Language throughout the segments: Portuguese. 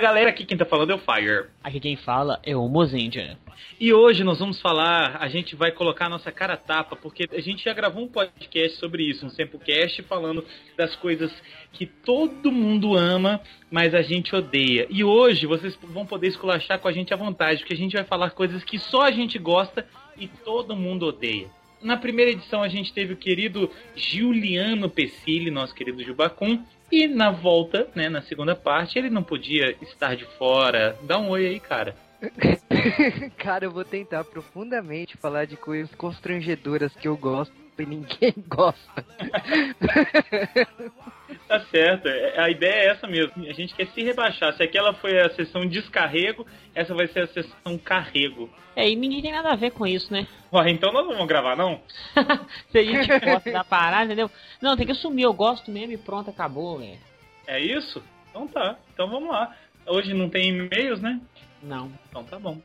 galera, aqui quem tá falando é o Fire. Aqui quem fala é o Mozendia. E hoje nós vamos falar, a gente vai colocar a nossa cara tapa, porque a gente já gravou um podcast sobre isso, um Sempocast, falando das coisas que todo mundo ama, mas a gente odeia. E hoje vocês vão poder esculachar com a gente à vontade, porque a gente vai falar coisas que só a gente gosta e todo mundo odeia. Na primeira edição a gente teve o querido Giuliano Pessilli, nosso querido Jubacum, e na volta, né, na segunda parte, ele não podia estar de fora. Dá um oi aí, cara. cara, eu vou tentar profundamente falar de coisas constrangedoras que eu gosto e ninguém gosta. tá certo, é, a ideia é essa mesmo. A gente quer se rebaixar. Se aquela foi a sessão descarrego, essa vai ser a sessão carrego. É, e ninguém tem nada a ver com isso, né? Ué, então nós não vamos gravar, não? Se a gente gosta da parada, entendeu? Não, tem que assumir, eu gosto mesmo e pronto, acabou, velho. É isso? Então tá, então vamos lá. Hoje não tem e-mails, né? Não. Então tá bom.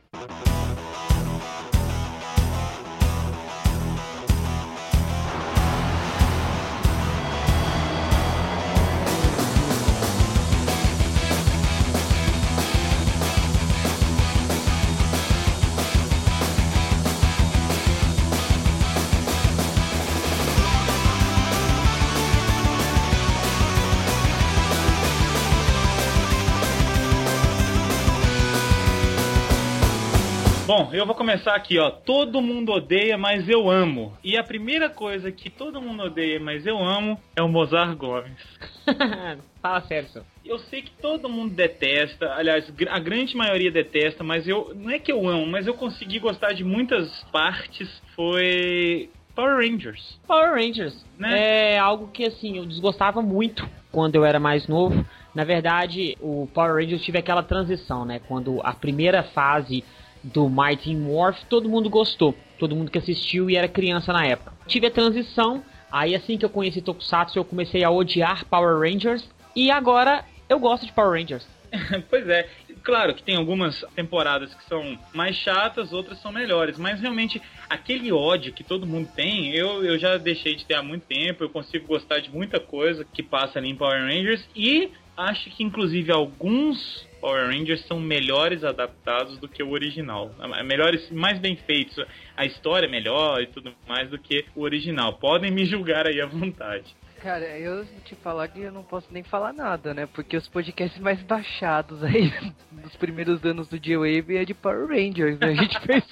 Bom, eu vou começar aqui, ó. Todo mundo odeia, mas eu amo. E a primeira coisa que todo mundo odeia, mas eu amo, é o Mozart Gomes. Fala sério, senhor. Eu sei que todo mundo detesta, aliás, a grande maioria detesta, mas eu. Não é que eu amo, mas eu consegui gostar de muitas partes. Foi. Power Rangers. Power Rangers. Né? É algo que, assim, eu desgostava muito quando eu era mais novo. Na verdade, o Power Rangers tive aquela transição, né? Quando a primeira fase do Mighty Morph, todo mundo gostou. Todo mundo que assistiu e era criança na época. Tive a transição, aí assim que eu conheci Tokusatsu, eu comecei a odiar Power Rangers. E agora eu gosto de Power Rangers. pois é, claro que tem algumas temporadas que são mais chatas, outras são melhores, mas realmente aquele ódio que todo mundo tem, eu, eu já deixei de ter há muito tempo, eu consigo gostar de muita coisa que passa ali em Power Rangers e acho que inclusive alguns Power Rangers são melhores adaptados do que o original. Melhores, mais bem feitos. A história é melhor e tudo mais do que o original. Podem me julgar aí à vontade. Cara, eu te falar que eu não posso nem falar nada, né? Porque os podcasts mais baixados aí dos primeiros anos do J-Wave é de Power Rangers, né? A gente fez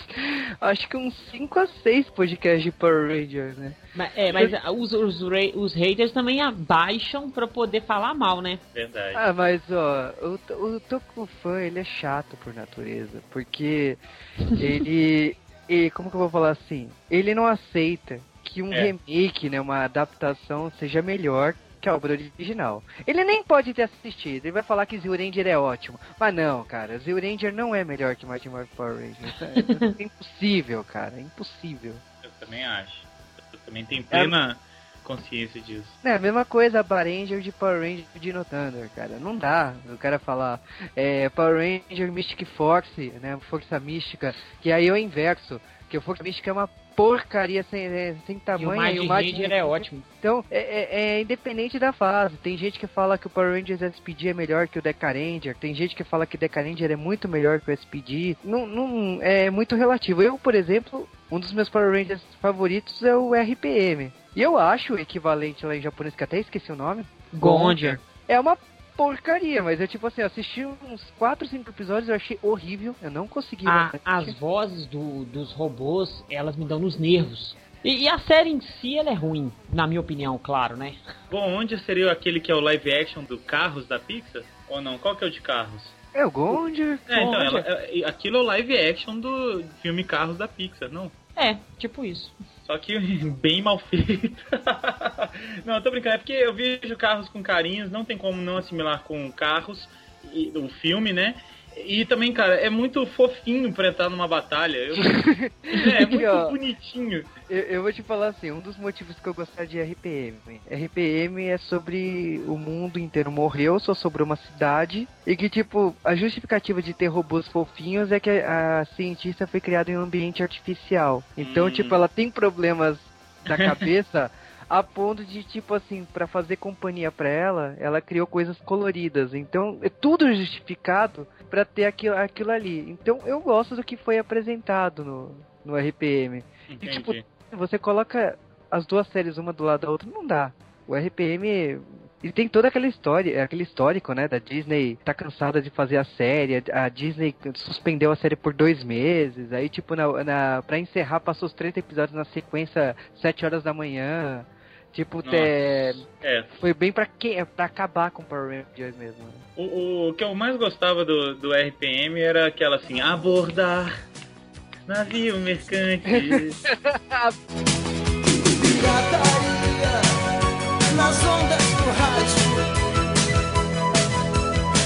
acho que uns 5 a 6 podcasts de Power Rangers, né? Mas, é, mas os, os, os haters também abaixam pra poder falar mal, né? Verdade. Ah, mas ó, o, o Toku fã, ele é chato por natureza, porque ele, ele. Como que eu vou falar assim? Ele não aceita que um é. remake, né, uma adaptação seja melhor que a obra original. Ele nem pode ter assistido, ele vai falar que Zio Ranger é ótimo. Mas não, cara, Zio Ranger não é melhor que Mighty Morphin Power Rangers. É, é impossível, cara, é impossível. Eu também acho. Eu também tenho plena é, consciência disso. É a mesma coisa Power Ranger de Power Ranger de No Thunder, cara. Não dá o cara falar é, Power Ranger Mystic Force, né, Força Mística, que aí é o inverso. Que o Força Mística é uma porcaria sem, é, sem tamanho. E o Mad Ranger é ótimo. Então, é, é, é, independente da fase. Tem gente que fala que o Power Rangers SPD é melhor que o Deca Ranger. Tem gente que fala que o Deca Ranger é muito melhor que o SPD. Não, não, é muito relativo. Eu, por exemplo, um dos meus Power Rangers favoritos é o RPM. E eu acho o equivalente lá em japonês, que até esqueci o nome. Gondia. É uma porcaria, mas eu, tipo assim, assisti uns 4, 5 episódios, eu achei horrível, eu não consegui. A, as vozes do, dos robôs, elas me dão nos nervos. E, e, a série em si, ela é ruim, na minha opinião, claro, né? Bom, onde seria aquele que é o live action do Carros da Pixar? Ou não? Qual que é o de Carros? É o Gondia. É, então, ela, é, aquilo é o live action do filme Carros da Pixar, não? É, tipo isso. Só que bem mal feito. não, tô brincando. É porque eu vejo carros com carinhos, não tem como não assimilar com carros, e, o filme, né? E também, cara, é muito fofinho pra entrar numa batalha. Eu... é, é muito ó, bonitinho. Eu, eu, vou te falar assim, um dos motivos que eu gostava de RPM. RPM é sobre o mundo inteiro morreu, só sobrou uma cidade. E que, tipo, a justificativa de ter robôs fofinhos é que a cientista foi criada em um ambiente artificial. Então, hum. tipo, ela tem problemas da cabeça a ponto de, tipo assim, para fazer companhia para ela, ela criou coisas coloridas. Então, é tudo justificado para ter aquilo, aquilo ali. Então, eu gosto do que foi apresentado no, no RPM. Entendi. E, tipo, você coloca as duas séries uma do lado da outra, não dá. O RPM ele tem toda aquela história, aquele histórico, né, da Disney tá cansada de fazer a série, a Disney suspendeu a série por dois meses, aí tipo, na, na, pra encerrar passou os 30 episódios na sequência 7 horas da manhã, tipo, é, é. foi bem pra, que, pra acabar com o Power Rangers mesmo. né? O, o que eu mais gostava do, do RPM era aquela assim, abordar navio mercante. Pirataria nas ondas do rádio.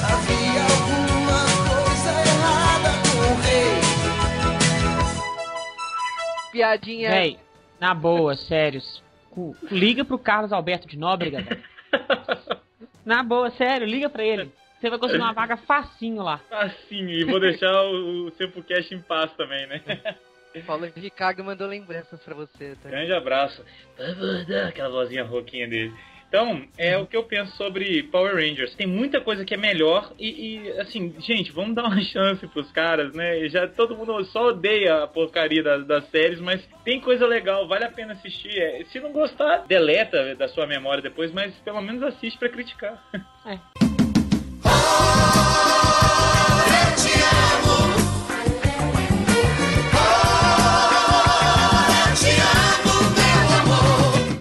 Havia alguma coisa errada com o rei. Piadinha... Véi, na boa, sério. Cu- Liga pro Carlos Alberto de Nóbrega, velho. Na boa, sério, liga pra ele. Você vai conseguir uma vaga facinho lá. assim, e vou deixar o, o Sempocast em paz também, né? Paulo Ricardo mandou lembranças pra você, tá? Grande abraço. Aquela vozinha rouquinha dele. Então, é o que eu penso sobre Power Rangers. Tem muita coisa que é melhor e, e, assim, gente, vamos dar uma chance pros caras, né? Já todo mundo só odeia a porcaria das, das séries, mas tem coisa legal, vale a pena assistir. É, se não gostar, deleta da sua memória depois, mas pelo menos assiste pra criticar. Eu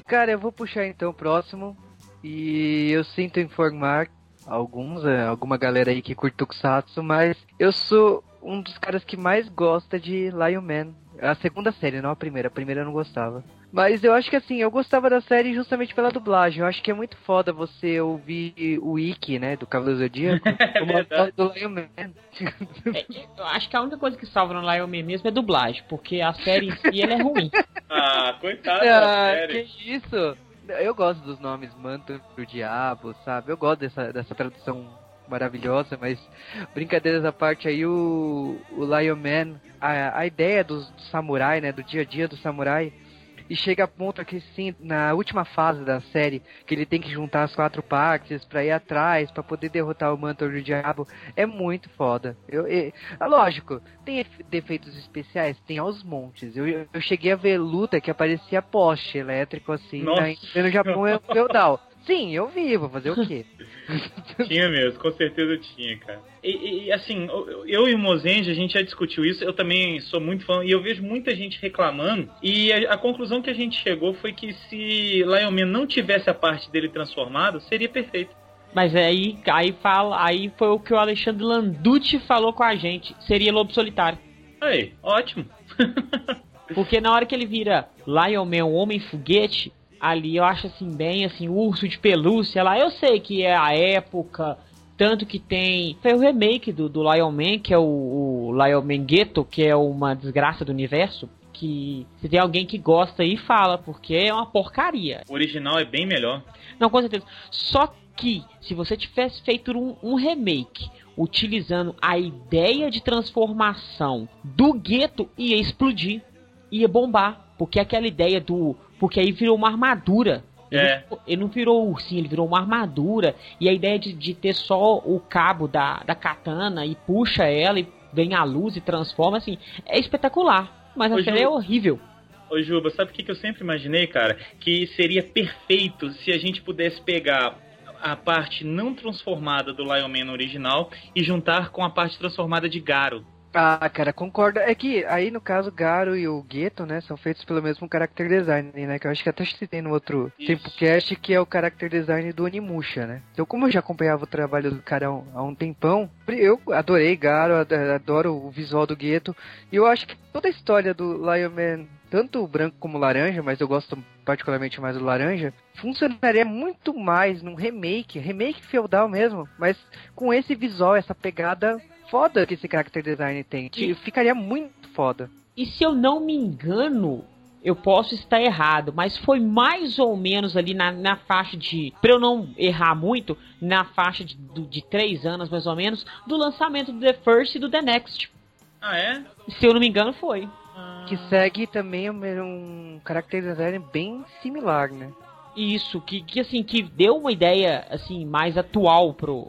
Cara, eu vou puxar então o próximo. E eu sinto informar alguns, é, alguma galera aí que curte Tokusatsu, mas eu sou um dos caras que mais gosta de Lion Man. A segunda série, não a primeira. A primeira eu não gostava. Mas eu acho que assim, eu gostava da série justamente pela dublagem. Eu acho que é muito foda você ouvir o Ikki, né, do Cavaleiro Zodíaco, como a voz verdade. do Lion Man. É, eu acho que a única coisa que salva no Lion Man mesmo é dublagem, porque a série em si ela é ruim. Ah, coitado Ah, série. que isso? Eu gosto dos nomes Manto do Diabo, sabe? Eu gosto dessa, dessa tradução maravilhosa, mas brincadeiras à parte aí, o, o Lion Man, a, a ideia do, do samurai, né? Do dia a dia do samurai, e chega a ponto que sim, na última fase da série, que ele tem que juntar as quatro partes pra ir atrás, pra poder derrotar o Manto do Diabo, é muito foda. Eu, eu- ah, lógico, tem efe- defeitos especiais? Tem aos montes. Eu, eu cheguei a ver luta que aparecia poste elétrico assim, na, no Japão é feudal. Sim, eu vi, vou fazer o quê? Tinha mesmo, com certeza tinha, cara. E, e, assim, eu- e o Mozenge, a gente já discutiu isso, eu também sou muito fã, e eu vejo muita gente reclamando, e a, a conclusão que a gente chegou foi que se Lion Man não tivesse a parte dele transformado, seria perfeito. Mas aí, aí fala, aí foi o que o Alexandre Landucci falou com a gente. Seria Lobo Solitário. Aí, ótimo. Porque na hora que ele vira Lion Man, o Homem Foguete, ali eu acho assim, bem assim, urso de pelúcia lá. Eu sei que é a época, tanto que tem. Foi o remake do, do Lion Man, que é o, o Lion Man Ghetto, que é uma desgraça do universo. Que se tem alguém que gosta aí, fala, porque é uma porcaria. O original é bem melhor. Não, com certeza. Só que, se você tivesse feito um, um remake utilizando a ideia de transformação do gueto, ia explodir. Ia bombar. Porque aquela ideia do. Porque aí virou uma armadura. Ele, É. não- ele não virou ursinho, ele virou uma armadura. E a ideia de, de ter só o cabo da, da katana e puxa ela e vem a luz e transforma, assim, é espetacular. Mas a série é horrível. Ô Juba, sabe o que que eu sempre imaginei, cara? Que seria perfeito se a gente pudesse pegar a parte não transformada do Lion Man original e juntar com a parte transformada de Garo. Ah, cara, concordo. É que aí no caso Garo e o Gueto, né, são feitos pelo mesmo character design, né? Que eu acho que até citei no outro Isso. Tempocast, que é o character design do Onimusha, né? Então, como eu já acompanhava o trabalho do cara há um, tempão, eu adorei Garo, ad- adoro o visual do Gueto, e eu acho que toda a história do Lion Man, tanto o branco como o laranja, mas eu gosto particularmente mais do laranja, funcionaria muito mais num remake, remake feudal mesmo, mas com esse visual, essa pegada foda que esse character design tem. E- Ficaria muito foda. E se eu não me engano, eu posso estar errado, mas foi mais ou menos ali na, na faixa de. Pra eu não errar muito, na faixa de, de 3 anos mais ou menos, do lançamento do The First e do The Next. Ah, é? Se eu não me engano, foi. Que segue também um, um character design bem similar, né? Isso, que, que assim, que deu uma ideia assim mais atual pro,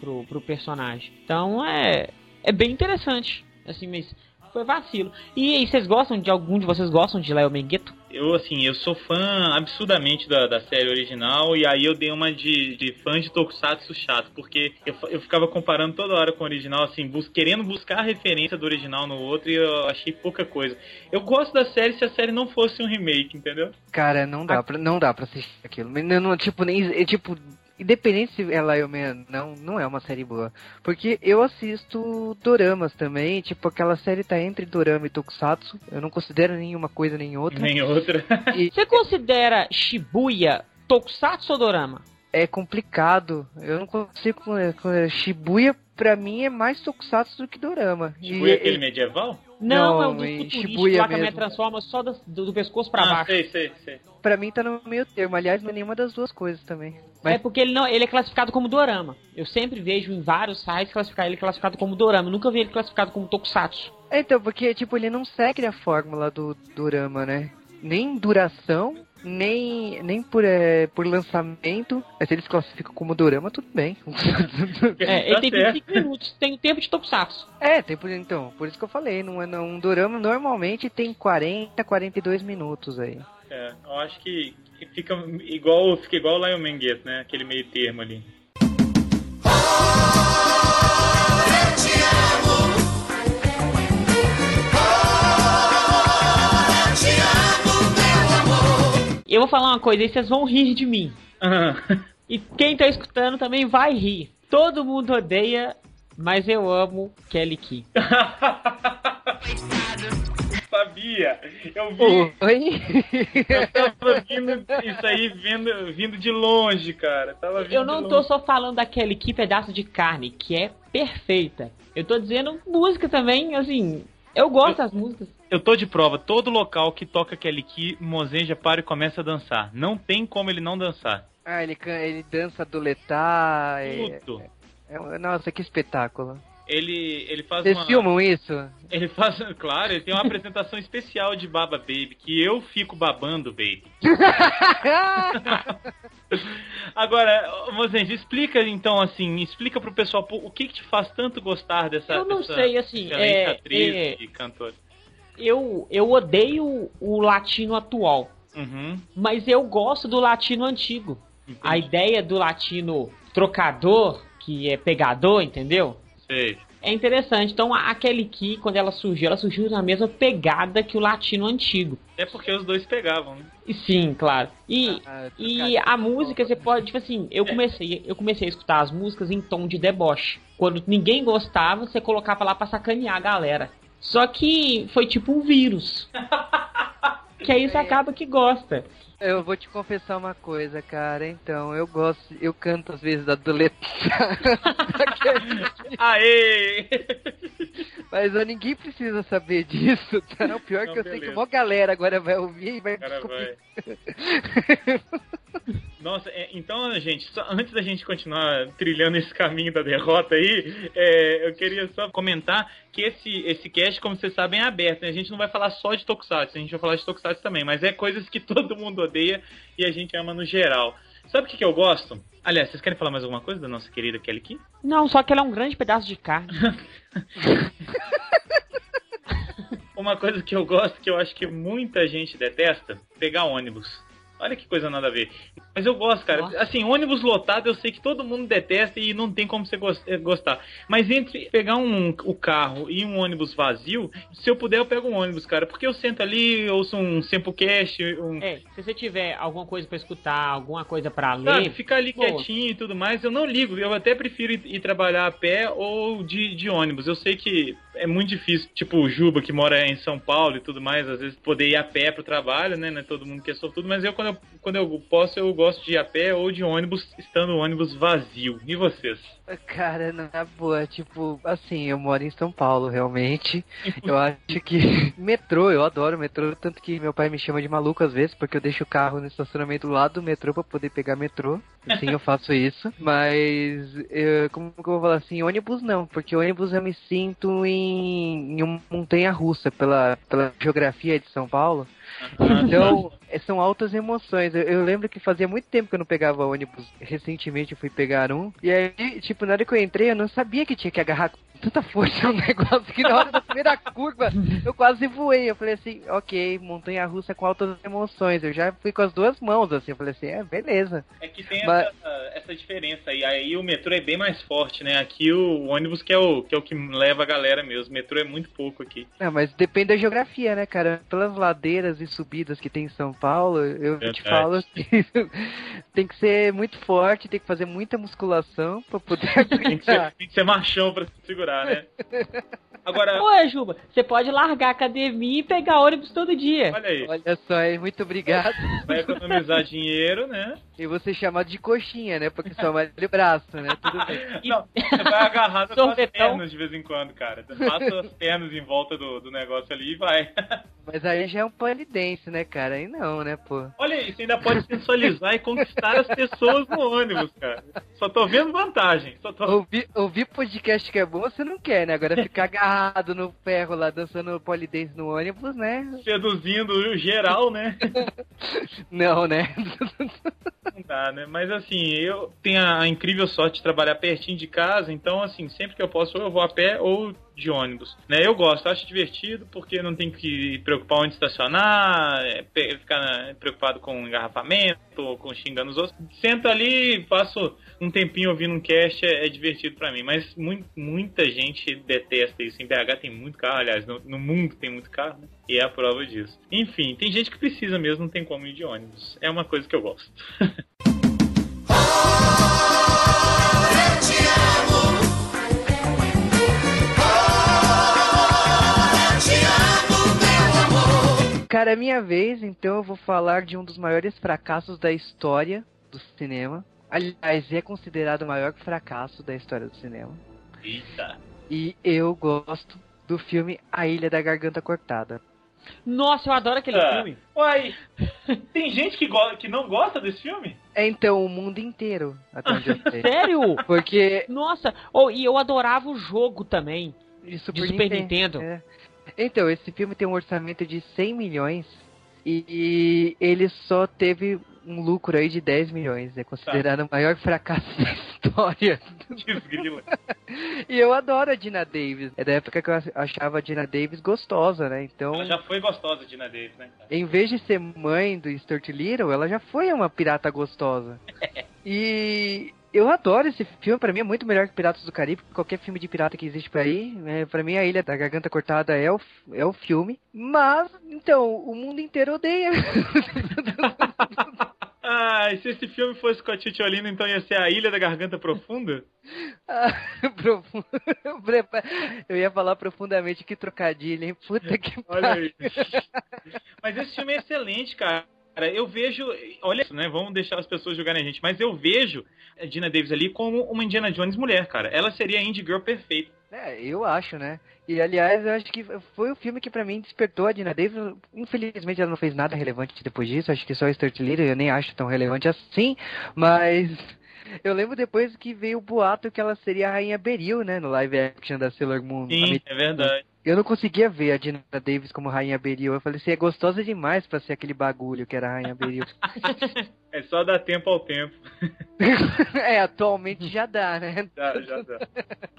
pro, pro personagem. Então é, é bem interessante. Assim, mas foi vacilo. E aí, vocês gostam de algum de vocês gostam de Léo Mengueto? Eu, assim, eu sou fã absurdamente da, da série original e aí eu dei uma de, de fã de Tokusatsu chato, porque eu, eu ficava comparando toda hora com o original, assim, bus querendo buscar a referência do original no outro e eu achei pouca coisa. Eu gosto da série se a série não fosse um remake, entendeu? Cara, não dá, pra, não dá pra assistir aquilo. Mas Não, não, tipo, nem. é, Tipo, independente se ela é Man, não, não é uma série boa. Porque eu assisto doramas também, tipo, aquela série tá entre dorama e tokusatsu. Eu não considero nenhuma coisa nem outra. Nem outra. E Você considera Shibuya Tokusatsu ou Dorama? é complicado. Eu não consigo. com- com- Shibuya, pra mim, é mais tokusatsu do que dorama. Tipo, E- aquele medieval? Não, Não, é o do Shibuya lá que a mulher transforma só do, do pescoço pra ah, baixo. sei, sei, sei. Pra mim tá no meio termo. Aliás, não é nenhuma das duas coisas também. Mas É porque ele não, ele é classificado como dorama. Eu sempre vejo em vários sites classificar ele classificado como dorama. Eu nunca vi ele classificado como tokusatsu. É, então, porque, tipo, ele não segue a fórmula do Dorama, né? Nem duração, nem, nem por, é, por lançamento. Mas se eles classificam como Dorama, tudo bem. É, ele Tá tem certo. 25 minutos, tem tempo de tokusatsu. é, tem por, então, por isso que eu falei. Não é, não, um Dorama normalmente tem 40, 42 minutos aí. É, eu acho que, fica igual fica igual o Lion Mangueto, né? Aquele meio termo ali. Eu vou falar uma coisa e vocês vão rir de mim. Ah, E quem tá escutando também vai rir. Todo mundo odeia, mas eu amo Kelly Key. Sabia! Eu vi, Oi? eu tava vindo isso aí vindo, vindo de longe, cara. Tava vindo Eu não tô só falando da Kelly Key pedaço de carne, que é perfeita. Eu tô dizendo música também, assim. Eu gosto das músicas. Eu tô de prova, todo local que toca Kelly Key, Mozenja para e começa a dançar. Não tem como ele não dançar. ah, ele, ele dança duletar. É, Tudo. é- nossa, que espetáculo. Ele, ele faz Vocês uma. filmam isso? Ele faz. Claro, ele tem uma apresentação especial de Baba Baby, que eu fico babando, baby. Agora, Mozenja, explica então assim, explica pro pessoal pô, o que, que te faz tanto gostar dessa. Eu não dessa sei, assim, é- atriz é- e cantora. Eu, eu odeio o latino atual, Uhum. mas eu gosto do latino antigo. entendi. A ideia do latino trocador, que é pegador, entendeu? Sei. É interessante. Então a Kelly Key, quando ela surgiu, ela surgiu na mesma pegada que o latino antigo. É porque os dois pegavam, né? E sim, claro. E, Ah, e a música, você pode, tipo assim, É. eu comecei, eu comecei a escutar as músicas em tom de deboche. Quando ninguém gostava, você colocava lá pra sacanear a galera. Só que foi tipo um vírus. que aí você acaba que gosta. Eu vou te confessar uma coisa, cara. Então, eu gosto, eu canto às vezes da duletar. Aê! Mas ó, ninguém precisa saber disso, tá? O pior é que eu sei que beleza. uma galera agora vai ouvir e vai cara descobrir. vai. Nossa, é, então, gente, só antes da gente continuar trilhando esse caminho da derrota aí, é, eu queria só comentar que esse, esse cast, como vocês sabem, é aberto. né? A gente não vai falar só de Tokusatsu, a gente vai falar de Tokusatsu também, mas é coisas que todo mundo odeia e a gente ama no geral. Sabe o que, que eu gosto? Aliás, vocês querem falar mais alguma coisa da nossa querida Kelly Key? Não, só que ela é um grande pedaço de carne. Uma coisa que eu gosto, que eu acho que muita gente detesta, pegar ônibus. Olha que coisa nada a ver. Mas eu gosto, cara. Nossa. Assim, ônibus lotado eu sei que todo mundo detesta e não tem como você eh, gostar. Mas entre pegar um, o carro e um ônibus vazio, se eu puder eu pego um ônibus, cara. Porque eu sento ali, ouço um Sempocast, um... É, se você tiver alguma coisa pra escutar, alguma coisa pra Sabe, ler, ficar ali boa. quietinho e tudo mais, eu não ligo. Eu até prefiro ir, ir trabalhar a pé ou de, de ônibus. Eu sei que é muito difícil, tipo o Juba, que mora em São Paulo e tudo mais, às vezes poder ir a pé pro trabalho, né? Não é todo mundo que é sortudo, mas eu quando, eu, quando eu posso, eu gosto de ir a pé ou de ônibus, estando o ônibus vazio. E vocês? Cara, na boa, tipo, assim, eu moro em São Paulo, realmente. Eu acho que. metrô, eu adoro metrô, tanto que meu pai me chama de maluco às vezes, porque eu deixo o carro no estacionamento lado do metrô pra poder pegar metrô. Sim, eu faço isso. Mas, eu- como que eu vou falar assim? Ônibus não, porque ônibus eu me sinto em em, em uma montanha russa pela, pela geografia de São Paulo. Então, são altas emoções. Eu, eu lembro que fazia muito tempo que eu não pegava ônibus. Recentemente eu fui pegar um. E aí, tipo, na hora que eu entrei, eu não sabia que tinha que agarrar tanta força um negócio que na hora da primeira curva eu quase voei. Eu falei assim, ok, montanha russa com altas emoções. Eu já fui com as duas mãos, assim. Eu falei assim, é, beleza. É que tem Mas- essa, essa diferença aí. Aí o metrô é bem mais forte, né? Aqui o ônibus que é o que, é o que leva a galera mesmo. O metrô é muito pouco aqui. Não, mas depende da geografia, né, cara? Pelas ladeiras e subidas que tem em São Paulo, eu te Verdade. falo que tem que ser muito forte, tem que fazer muita musculação pra poder Tem que ser, tem que ser machão pra se segurar, né? Agora, Ué, Juba, você pode largar a academia e pegar ônibus todo dia. olha aí. Olha só, aí, muito obrigado. Vai economizar dinheiro, né? E você chamado de coxinha, né? Porque só mais de braço, né? Tudo bem. Não, você vai agarrar nas suas pernas de vez em quando, cara. Passa as pernas em volta do, do negócio ali e vai. Mas aí já é um polidense, né, cara? Aí não, né, pô? Olha aí, você ainda pode sensualizar e conquistar as pessoas no ônibus, cara. Só tô vendo vantagem. Só tô... Ouvir, ouvir podcast que é bom, você não quer, né? Agora ficar agarrado no ferro lá, dançando polidense no ônibus, né? Seduzindo o geral, né? Não, né? Não dá, né? Mas assim, eu tenho a incrível sorte de trabalhar pertinho de casa, então assim, sempre que eu posso, ou eu vou a pé ou de ônibus. Né? Eu gosto, acho divertido, porque não tem que preocupar onde estacionar, é, ficar né, preocupado com engarrafamento, com xingando os outros. Sento ali, passo um tempinho ouvindo um cast, é, é divertido pra mim. Mas mui- muita gente detesta isso. Em BH tem muito carro, aliás, no, no mundo tem muito carro, né? E é a prova disso. Enfim, tem gente que precisa mesmo, não tem como ir de ônibus. É uma coisa que eu gosto. Cara, é minha vez, então eu vou falar de um dos maiores fracassos da história do cinema. Aliás, é considerado o maior fracasso da história do cinema. Eita. E eu gosto do filme A Ilha da Garganta Cortada. Nossa, eu adoro aquele Ah. filme. Uai, tem gente que, go- que não gosta desse filme? É então o mundo inteiro, até onde eu sei. Sério? Porque Nossa, oh, e eu adorava o jogo também. de De Super Nintendo. É. Então, esse filme tem um orçamento de 100 milhões e, ele só teve um lucro aí de 10 milhões. É considerado o maior fracasso da história. Desgrila. E eu adoro a Dina Davis. É da época que eu achava a Dina Davis gostosa, né? Então, Ela já foi gostosa, Dina Davis, né? em vez de ser mãe do Stuart Little, ela já foi uma pirata gostosa. E eu adoro esse filme, pra mim é muito melhor que Piratas do Caribe, que qualquer filme de pirata que existe por aí. É, pra mim, A Ilha da Garganta Cortada é o, é o filme. Mas, então, o mundo inteiro odeia. Ah, e se esse filme fosse com a Titi Olina, então ia ser A Ilha da Garganta Profunda? Ah, profundo. Eu ia falar profundamente que trocadilho, hein? Puta que Olha pariu. aí. Mas esse filme é excelente, cara. Eu vejo, olha isso, né? Vamos deixar as pessoas julgarem a gente, mas eu vejo a Dina Davis ali como uma Indiana Jones mulher, cara. Ela seria a Indie Girl perfeita. É, eu acho, né? E aliás, eu acho que foi o filme que pra mim despertou a Dina Davis. Infelizmente ela não fez nada relevante depois disso, acho que só Stuart Little, eu nem acho tão relevante assim, mas eu lembro depois que veio o boato que ela seria a Rainha Beril, né, no live action da Sailor Moon. Sim, é verdade. Eu não conseguia ver a Dina Davis como Rainha Beril. Eu falei assim, é gostosa demais pra ser aquele bagulho que era a Rainha Beril. É só dar tempo ao tempo. é, atualmente já dá, né? Já, já dá.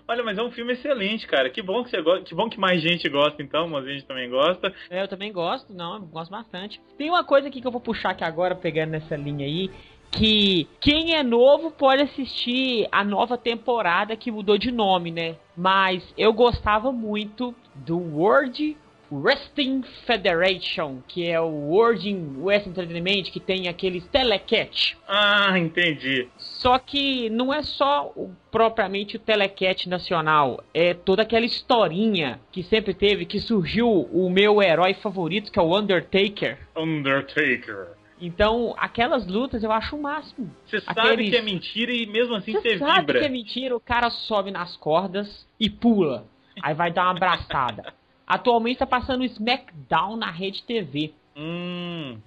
Olha, mas é um filme excelente, cara. Que bom que você gosta. Que bom que mais gente gosta, então, mas a gente também gosta. É, eu também gosto, não, eu gosto bastante. Tem uma coisa aqui que eu vou puxar aqui agora, pegando nessa linha aí, que quem é novo pode assistir a nova temporada que mudou de nome, né? Mas eu gostava muito do World Wrestling Federation, que é o World Wrestling Entertainment, que tem aqueles telecat. Ah, entendi. Só que não é só o- propriamente o telecat nacional, é toda aquela historinha que sempre teve, que surgiu o meu herói favorito, que é o Undertaker. Undertaker. Então, aquelas lutas eu acho o máximo. Você sabe Aqueles- que é mentira e mesmo assim Você você sabe vibra. que é mentira, o cara sobe nas cordas e pula. Aí vai dar uma abraçada. Atualmente tá passando o SmackDown na Rede TV. Hum.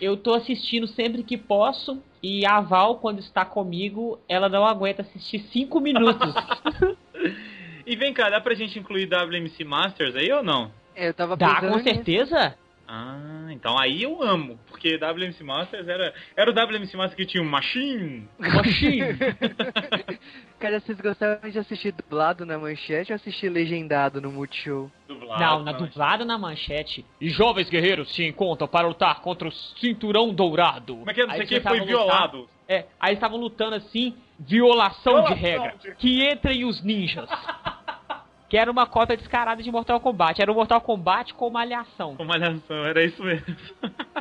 Eu tô assistindo sempre que posso. E a Val, quando está comigo, ela não aguenta assistir cinco minutos. E vem cá, dá pra gente incluir WMC Masters aí ou não? Eu tava Dá, com nisso. Ah, então aí eu amo, porque WMC Masters era, era o WMC Masters que tinha um Machine. Machine. Cara, vocês gostavam de assistir dublado na manchete ou assistir legendado no Multishow? Dublado, Não, na dublada na manchete. E jovens guerreiros se encontram para lutar contra o cinturão dourado. Como é que é? Não sei eles foi violado. É, aí estavam lutando assim, violação, Violação de regra. de- Que entrem os ninjas. que era uma cópia descarada de Mortal Kombat. Era o Mortal Kombat com malhação. Com malhação, era isso mesmo.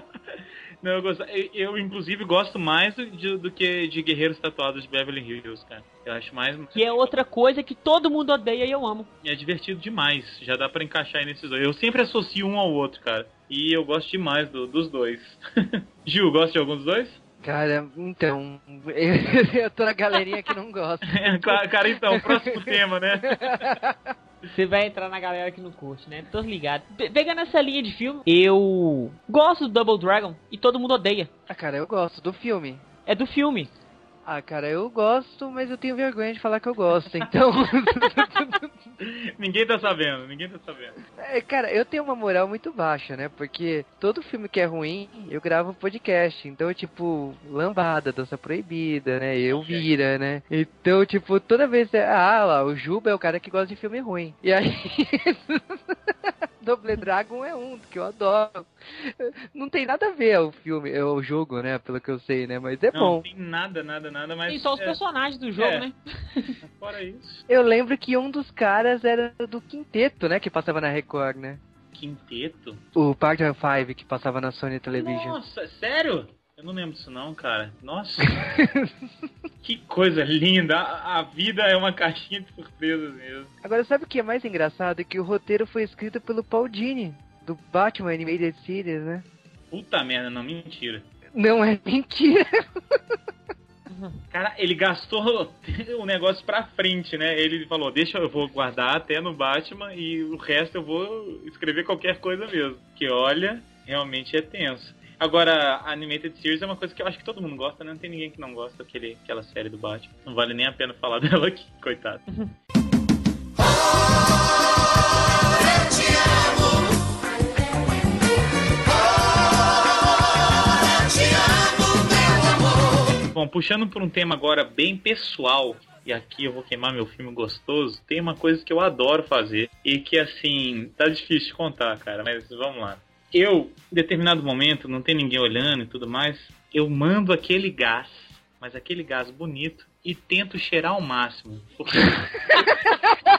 Não, eu, gosto, eu, eu, inclusive gosto mais do, de- do que de Guerreiros Tatuados de Beverly Hills, cara. Eu acho mais. Que é outra coisa que todo mundo odeia e eu amo. É divertido demais. Já dá pra encaixar aí nesses dois. Eu sempre associo um ao outro, cara. E eu gosto demais do- dos dois. Gil, gosta de algum dos dois? Cara, então, eu, eu tô na galerinha que não gosta. Cara, cara, então, próximo tema, né? Você vai entrar na galera que não curte, né? Tô ligado. Pe- Pegando essa linha de filme, eu gosto do Double Dragon e todo mundo odeia. Ah, cara, eu gosto do filme. É do filme. Ah, cara, eu gosto, mas eu tenho vergonha de falar que eu gosto, então... ninguém tá sabendo, ninguém tá sabendo. É, cara, eu tenho uma moral muito baixa, né? Porque todo filme que é ruim, eu gravo um podcast. Então, tipo, lambada, dança proibida, né? Eu vira, né? Então, tipo, toda vez. Ah, lá, o Juba é o cara que gosta de filme ruim. E aí. Double Dragon é um que eu adoro. Não tem nada a ver o filme, é o jogo, né? Pelo que eu sei, né? Mas é Não, bom. não tem nada, nada, nada, mas. Tem só os é, personagens do jogo, É. né? Fora isso. Eu lembro que um dos caras era do Quinteto, né? Que passava na Record, né? Quinteto? O Partner 5 que passava na Sony Television. Nossa, sério? Eu não lembro disso não, cara. Nossa. que coisa linda. A, a vida é uma caixinha de surpresas mesmo. Agora, sabe o que é mais engraçado? É que o roteiro foi escrito pelo Paul Dini, do Batman Animated Series, né? Puta merda, não, mentira. Não é mentira. Cara, ele gastou o negócio pra frente, né? Ele falou, deixa eu vou guardar até no Batman e o resto eu vou escrever qualquer coisa mesmo. Que olha, realmente é tenso. Agora, Animated Series é uma coisa que eu acho que todo mundo gosta, né? Não tem ninguém que não gosta daquele, aquela série do Batman. Não vale nem a pena falar dela aqui, coitado. Bom, puxando por um tema agora bem pessoal, e aqui eu vou queimar meu filme gostoso, tem uma coisa que eu adoro fazer e que assim, tá difícil de contar, cara, mas vamos lá. Eu, em determinado momento, não tem ninguém olhando e tudo mais, eu mando aquele gás, mas aquele gás bonito, e tento cheirar ao máximo.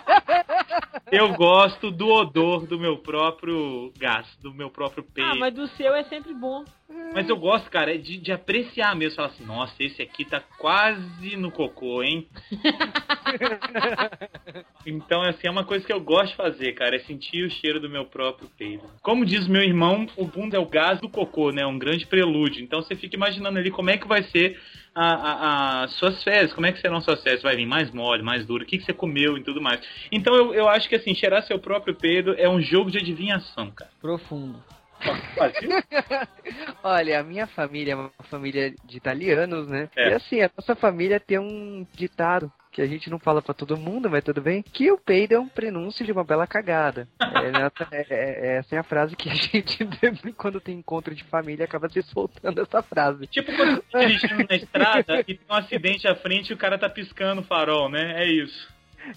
eu gosto do odor do meu próprio gás, do meu próprio peito. Ah, mas do seu é sempre bom. Mas eu gosto, cara, de, de apreciar mesmo. Falar assim, nossa, esse aqui tá quase no cocô, hein? então, assim, é uma coisa que eu gosto de fazer, cara, é sentir o cheiro do meu próprio peido. Como diz meu irmão, o bunda é o gás do cocô, né? Um grande prelúdio. Então você fica imaginando ali como é que vai ser a, a- a suas fezes, como é que serão suas fezes? Vai vir mais mole, mais duro, o que, que você comeu e tudo mais. Então eu, eu acho que assim, cheirar seu próprio peido é um jogo de adivinhação, cara. Profundo. Olha, a minha família é uma família de italianos, né? É. E assim, a nossa família tem um ditado que a gente não fala pra todo mundo, mas tudo bem, que o peido é um prenúncio de uma bela cagada. É, nessa- é- é- essa é a frase que a gente, quando tem encontro de família, acaba se soltando essa frase. Tipo quando você tá dirigindo na estrada e tem um acidente à frente e o cara tá piscando o farol, né? É isso.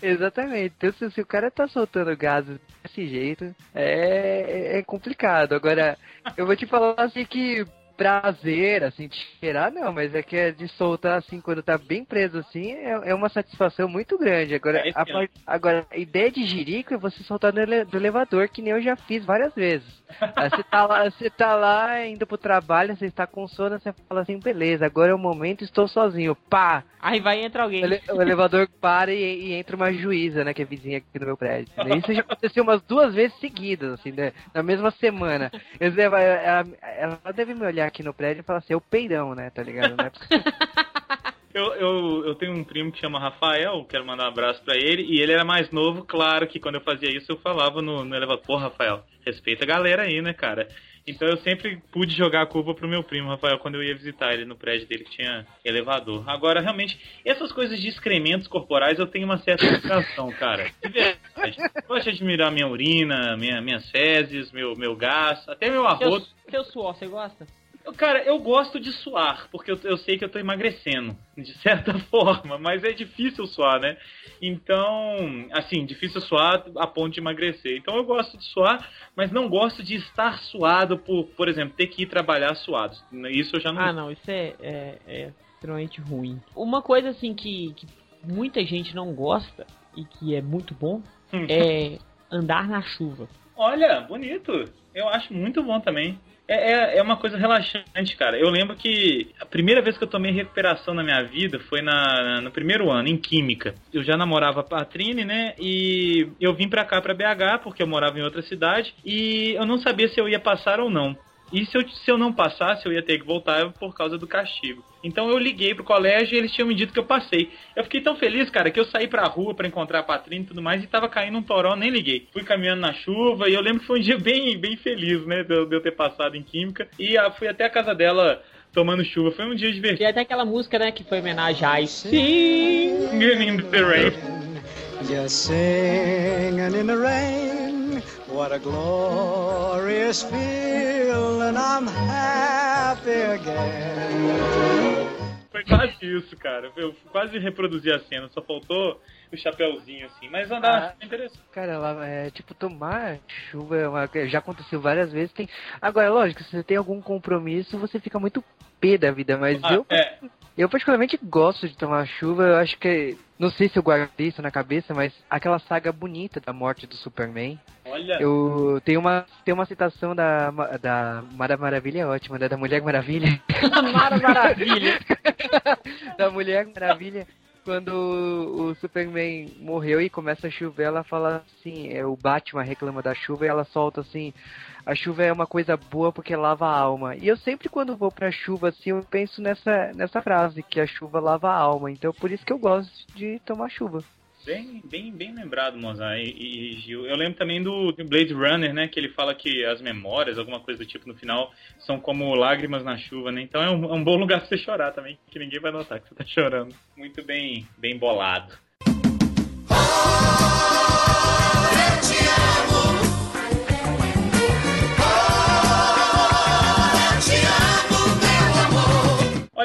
Exatamente. Então, se, se o cara tá soltando gases desse jeito, é, é complicado. Agora, eu vou te falar assim que prazer, assim, cheirar, não, mas é que é de soltar, assim, quando tá bem preso, assim, é, é uma satisfação muito grande. Agora, É, a, agora, a ideia de jirico é você soltar no ele- do elevador, que nem eu já fiz várias vezes. Você tá lá, você tá lá indo pro trabalho, você está com sono, você fala assim, beleza, agora é o momento, estou sozinho. Pá! Aí vai entrar alguém. O, o elevador para e, e entra uma juíza, né, que é vizinha aqui do meu prédio. Isso já aconteceu umas duas vezes seguidas, assim, né, na mesma semana. Eu ela- ela deve me olhar aqui no prédio e falar assim, é o peidão, né, tá ligado? Né? Eu, eu, eu tenho um primo que chama Rafael, quero mandar um abraço pra ele, e ele era mais novo, claro que quando eu fazia isso eu falava no, no elevador, pô, Rafael, respeita a galera aí, né, cara? Então eu sempre pude jogar a culpa pro meu primo, Rafael, quando eu ia visitar ele no prédio dele que tinha elevador. Agora, realmente, essas coisas de excrementos corporais eu tenho uma certa educação, cara. De verdade. Eu gosto de admirar minha urina, minha, minhas fezes, meu, meu gás, até meu arroto. Seu, seu suor, você gosta? Eu- Cara, eu gosto de suar, porque eu, eu sei que eu tô emagrecendo, de certa forma, mas é difícil suar, né? Então, assim, difícil suar a ponto de emagrecer. Então eu gosto de suar, mas não gosto de estar suado por, por exemplo, ter que ir trabalhar suado. Isso eu já não. Ah, não, isso é, é, é extremamente ruim. Uma coisa assim que, que muita gente não gosta e que é muito bom Hum. é andar na chuva. Olha, bonito. Eu acho muito bom também. É, é, é uma coisa relaxante, cara. Eu lembro que a primeira vez que eu tomei recuperação na minha vida foi na, no primeiro ano, em Química. Eu já namorava a Patrine, né? E eu vim pra cá, pra BH, porque eu morava em outra cidade. E eu não sabia se eu ia passar ou não. E se eu, se eu não passasse, eu ia ter que voltar por causa do castigo. Então eu liguei pro colégio e eles tinham me dito que eu passei. Eu fiquei tão feliz, cara, que eu saí pra rua pra encontrar a Patrine e tudo mais e tava caindo um toró, nem liguei. Fui caminhando na chuva e eu lembro que foi um dia bem, bem feliz, né, de eu, ter passado em Química. E ah, fui até a casa dela tomando chuva. Foi um dia divertido. E até aquela música, né, que foi em homenagem a Sim. In the rain. Just singing in the rain. What a glorious feeling. I'm happy again. Foi quase isso, cara. Eu quase reproduzi a cena, só faltou o chapéuzinho assim. Mas andar Ah. interessante. Cara, lá, é, tipo, tomar chuva é uma- já aconteceu várias vezes. Tem... Agora, lógico, se você tem algum compromisso, você fica muito pé da vida, mas Ah, eu, é. Eu particularmente gosto de tomar chuva. Eu acho que. Não sei se eu guardei isso na cabeça, mas aquela saga bonita da morte do Superman. Olha. Eu tenho uma, tem uma citação da, da Mara Maravilha, ótima, né? Da Mulher Maravilha. Mara Maravilha. da Mulher Maravilha. Quando o Superman morreu e começa a chover, ela fala assim, é, o Batman reclama da chuva e ela solta assim, a chuva é uma coisa boa porque lava a alma. E eu sempre quando vou pra chuva assim, eu penso nessa, nessa frase, que a chuva lava a alma. Então por isso que eu gosto de tomar chuva. Bem, bem, bem lembrado, Mozart e, e Gil. Eu lembro também do, do Blade Runner, né? Que ele fala que as memórias, alguma coisa do tipo no final, são como lágrimas na chuva, né? Então é um, é um bom lugar pra você chorar também, que ninguém vai notar que você tá chorando. Muito bem, bem bolado. Eu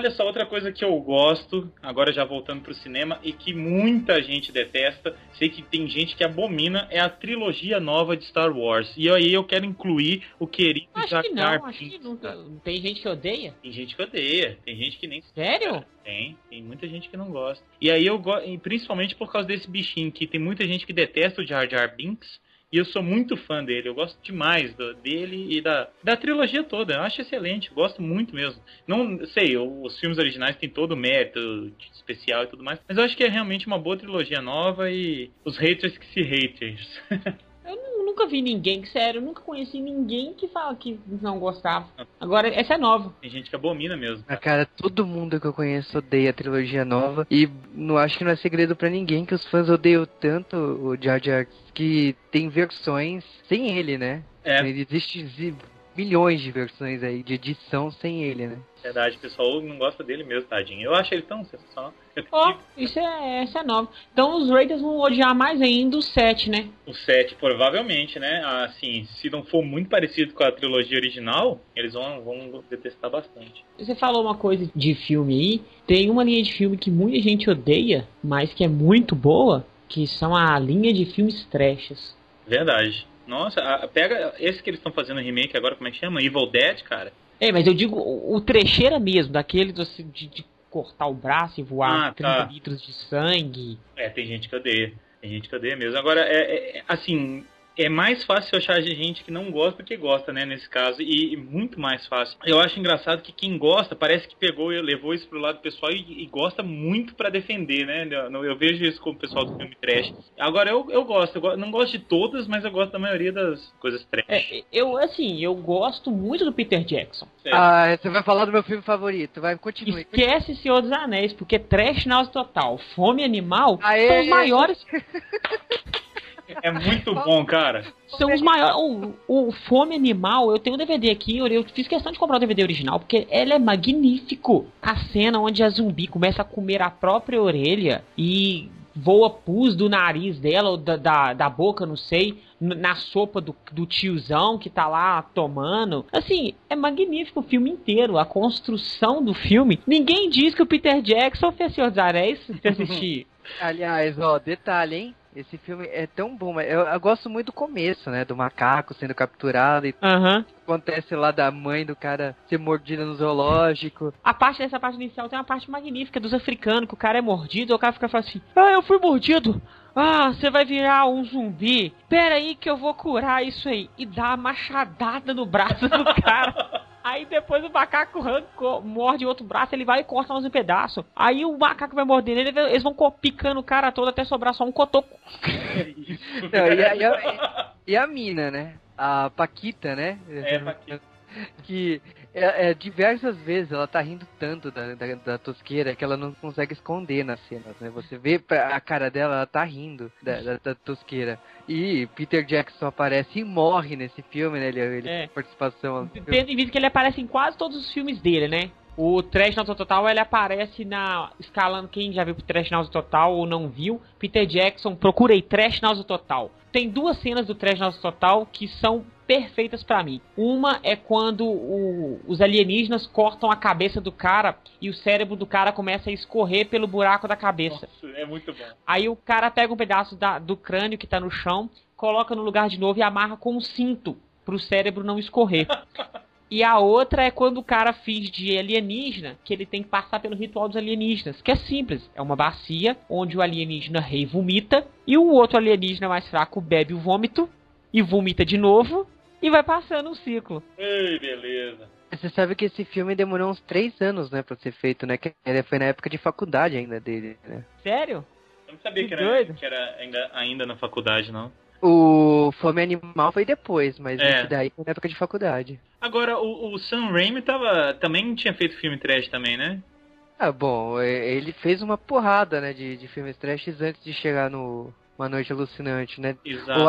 Olha só, outra coisa que eu gosto, agora já voltando pro cinema, e que muita gente detesta, sei que tem gente que abomina, é a trilogia nova de Star Wars. E aí eu quero incluir o querido Acho Jar que não, acho que cara. Tem gente que odeia? Tem gente que odeia, tem gente que nem Sério? Tem, tem muita gente que não gosta. E aí eu gosto, principalmente por causa desse bichinho, que tem muita gente que detesta o Jar Jar Binks, e eu sou muito fã dele, eu gosto demais do- dele e da, da trilogia toda, eu acho excelente, gosto muito mesmo. Não sei, eu- os filmes originais têm todo o mérito especial e tudo mais, mas eu acho que é realmente uma boa trilogia nova e os haters que se haters. Nunca vi ninguém, sério, eu nunca conheci ninguém que fala que não gostava. Agora, essa é nova. tem gente que abomina mesmo. Ah, cara, todo mundo que eu conheço odeia a trilogia nova. E não acho que não é segredo pra ninguém que os fãs odeiam tanto o Jar Jar que tem versões sem ele, né? É. Existem zi- milhões de versões aí de edição sem ele, né? Verdade, o pessoal não gosta dele mesmo, tadinho. Eu acho ele tão sensacional. Eu Ó, isso é, essa é nova. Então os Raiders vão odiar mais ainda o 7, né? O 7, provavelmente, né? Assim, se não for muito parecido com a trilogia original, eles vão, vão detestar bastante. Você falou uma coisa de filme aí. Tem uma linha de filme que muita gente odeia, mas que é muito boa, que são a linha de filmes trashs. Verdade. Nossa, a- pega esse que eles estão fazendo remake agora, como é que chama? Evil Dead, cara. É, mas eu digo o, o trecheira mesmo, daquele do- de, de cortar o braço e voar Ah, 30 tá. litros de sangue. É, tem gente que odeia. Tem gente que odeia mesmo. Agora, é, é- é- assim, é mais fácil achar gente que não gosta do que gosta, né, nesse caso, e, e muito mais fácil. Eu acho engraçado que quem gosta parece que pegou e levou isso pro lado pessoal e, e gosta muito para defender, né? Eu, eu, vejo isso com o pessoal do filme trash. Agora eu, eu gosto, eu não gosto de todas, mas eu gosto da maioria das coisas trash. É, eu assim, eu gosto muito do Peter Jackson. Certo. Ah, você vai falar do meu filme favorito, vai continuar. Esquece Senhor dos Anéis, porque trash na total, fome animal Aê. são os maiores. É muito bom, cara. São os maiores. O, o Fome Animal, eu tenho um DVD aqui, eu fiz questão de comprar o DVD original, porque ele é magnífico. A cena onde a zumbi começa a comer a própria orelha e voa pus do nariz dela, ou da, da, da boca, não sei, na sopa do, do tiozão que tá lá tomando. Assim, é magnífico o filme inteiro, a construção do filme. Ninguém diz que o Peter Jackson fez Senhor dos Anéis se assistir. Aliás, ó, detalhe, hein? Esse filme é tão bom, eu, eu, gosto muito do começo, né? Do macaco sendo capturado e uhum. acontece lá da mãe do cara ser mordida no zoológico. A parte dessa parte inicial tem uma parte magnífica dos africanos, que o cara é mordido, o cara fica falando assim, ah, eu fui mordido. Ah, você vai virar um zumbi. Pera aí que eu vou curar isso aí. E dá uma machadada no braço do cara. Aí depois o macaco arranca, morde o outro braço, ele vai e corta uns em pedaço. Aí o macaco vai morder ele, eles vão picando o cara todo até sobrar só um cotoco. Não, e, a, e, a, e, a, mina, né? A Paquita, né? É, Paquita. Que é, é, diversas vezes ela tá rindo tanto da, da, da, tosqueira que ela não consegue esconder nas cenas, né? Você vê a cara dela, ela tá rindo da, da, da tosqueira. E Peter Jackson aparece e morre nesse filme, né? Ele, ele é. participação. Tendo em vista que ele aparece em quase todos os filmes dele, né? O Trash Nauta Total ele aparece na escalando quem já viu Trash Nauta Total ou não viu. Peter Jackson, procurei Trash Nauta Total. Tem duas cenas do Trash Nauta Total que são perfeitas para mim. Uma é quando o, os alienígenas cortam a cabeça do cara e o cérebro do cara começa a escorrer pelo buraco da cabeça. Nossa, é muito bom. Aí o cara pega um pedaço da, do crânio que tá no chão, coloca no lugar de novo e amarra com um cinto pro cérebro não escorrer. E a outra é quando o cara finge de alienígena, que ele tem que passar pelo ritual dos alienígenas, que é simples. É uma bacia onde o alienígena rei vomita e o outro alienígena mais fraco bebe o vômito e vomita de novo e vai passando um ciclo. Ei, beleza. Você sabe que esse filme demorou uns três anos, né, pra ser feito, né? Que ele foi na época de faculdade ainda dele, né? Sério? Eu não sabia que, que era, que era ainda, ainda na faculdade, não. O Fome Animal foi depois, mas é. esse daí foi na época de faculdade. Agora, o, o Sam Raimi tava, também tinha feito filme trash também, né? Ah, bom, ele fez uma porrada, né, de, de filmes trash antes de chegar no Uma Noite Alucinante, né? Exato. O,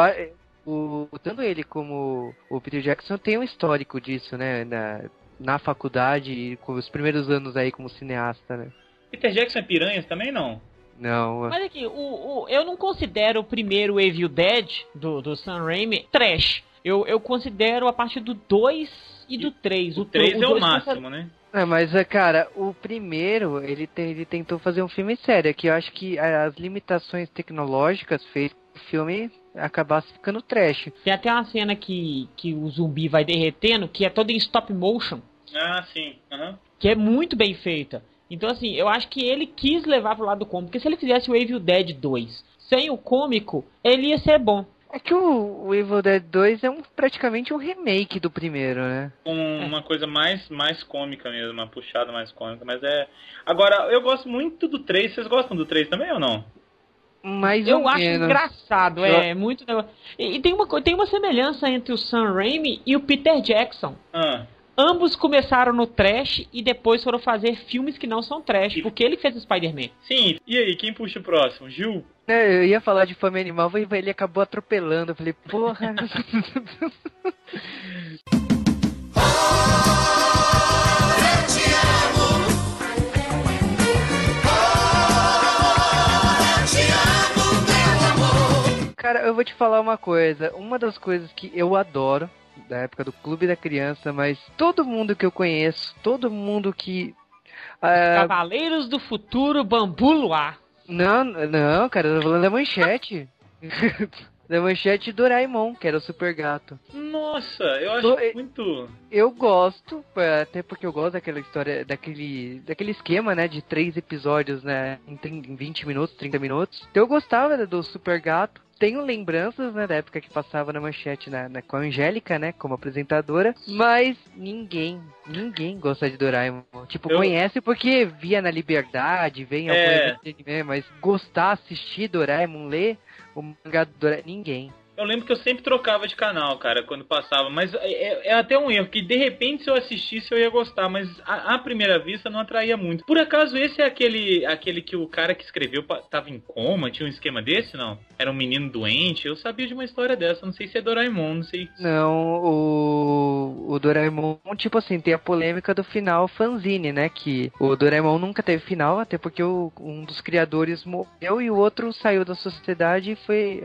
o, tanto ele como o Peter Jackson tem um histórico disso, né? Na, na faculdade e com os primeiros anos aí como cineasta, né? Peter Jackson é piranhas também, não? Não. Mas aqui, o, o, eu não considero o primeiro Evil Dead do, do Sam Raimi trash. Eu, eu considero a partir do 2 e do 3. O 3 é o máximo, né? É, mas, cara, o primeiro, ele, te, ele tentou fazer um filme sério, que eu acho que as limitações tecnológicas fez o filme acabasse ficando trash. Tem até uma cena que, que o zumbi vai derretendo, que é toda em stop motion. Ah, sim. Uhum. Que é muito bem feita. Então, assim, eu acho que ele quis levar pro lado cômico. Porque se ele fizesse o Evil Dead 2 sem o cômico, ele ia ser bom. É que o, o Evil Dead 2 é um, praticamente um remake do primeiro, né? Com uma coisa mais, mais cômica mesmo, uma puxada mais cômica. Mas é. Agora, eu gosto muito do 3. Vocês gostam do 3 também ou não? Mais eu acho menos. engraçado, é muito. E, e, tem, uma, tem uma semelhança entre o Sam Raimi e o Peter Jackson. Ah. Ambos começaram no trash e depois foram fazer filmes que não são trash, e... porque ele fez o Spider-Man. Sim, e aí, quem puxa o próximo? Gil? É, eu ia falar de Fome Animal, mas ele acabou atropelando. Eu falei, porra. te falar uma coisa. Uma das coisas que eu adoro da época do Clube da Criança, mas todo mundo que eu conheço, todo mundo que. Uh... Cavaleiros do Futuro Bambu Luar. Não, não, cara, eu tô falando da manchete. da manchete Doraemon, que era o super gato. Nossa, eu acho Do, muito. Eu gosto, até porque eu gosto daquela história, daquele, daquele esquema, né, de três episódios, né, em, 30, em 20 minutos, 30 minutos. Então eu gostava do super gato. Tenho lembranças, né, da época que passava na manchete na, na- com a Angélica, né, como apresentadora, mas ninguém, ninguém gosta de Doraemon. Tipo, Eu- conhece porque via na Liberdade, vem em algum É. anime, mas gostar, assistir Doraemon, ler o mangá do Doraemon, ninguém. Eu lembro que eu sempre trocava de canal, cara, quando passava. Mas é, é- é até um erro, que de repente se eu assistisse eu ia gostar, mas à, primeira vista não atraía muito. Por acaso esse é aquele, aquele que o cara que escreveu tava em coma, tinha um esquema desse, não? Era um menino doente? Eu sabia de uma história dessa, não sei se é Doraemon, não sei. Não, o, o Doraemon, tipo assim, tem a polêmica do final fanzine, né? Que o Doraemon nunca teve final, até porque o- um dos criadores morreu e o outro saiu da sociedade e foi,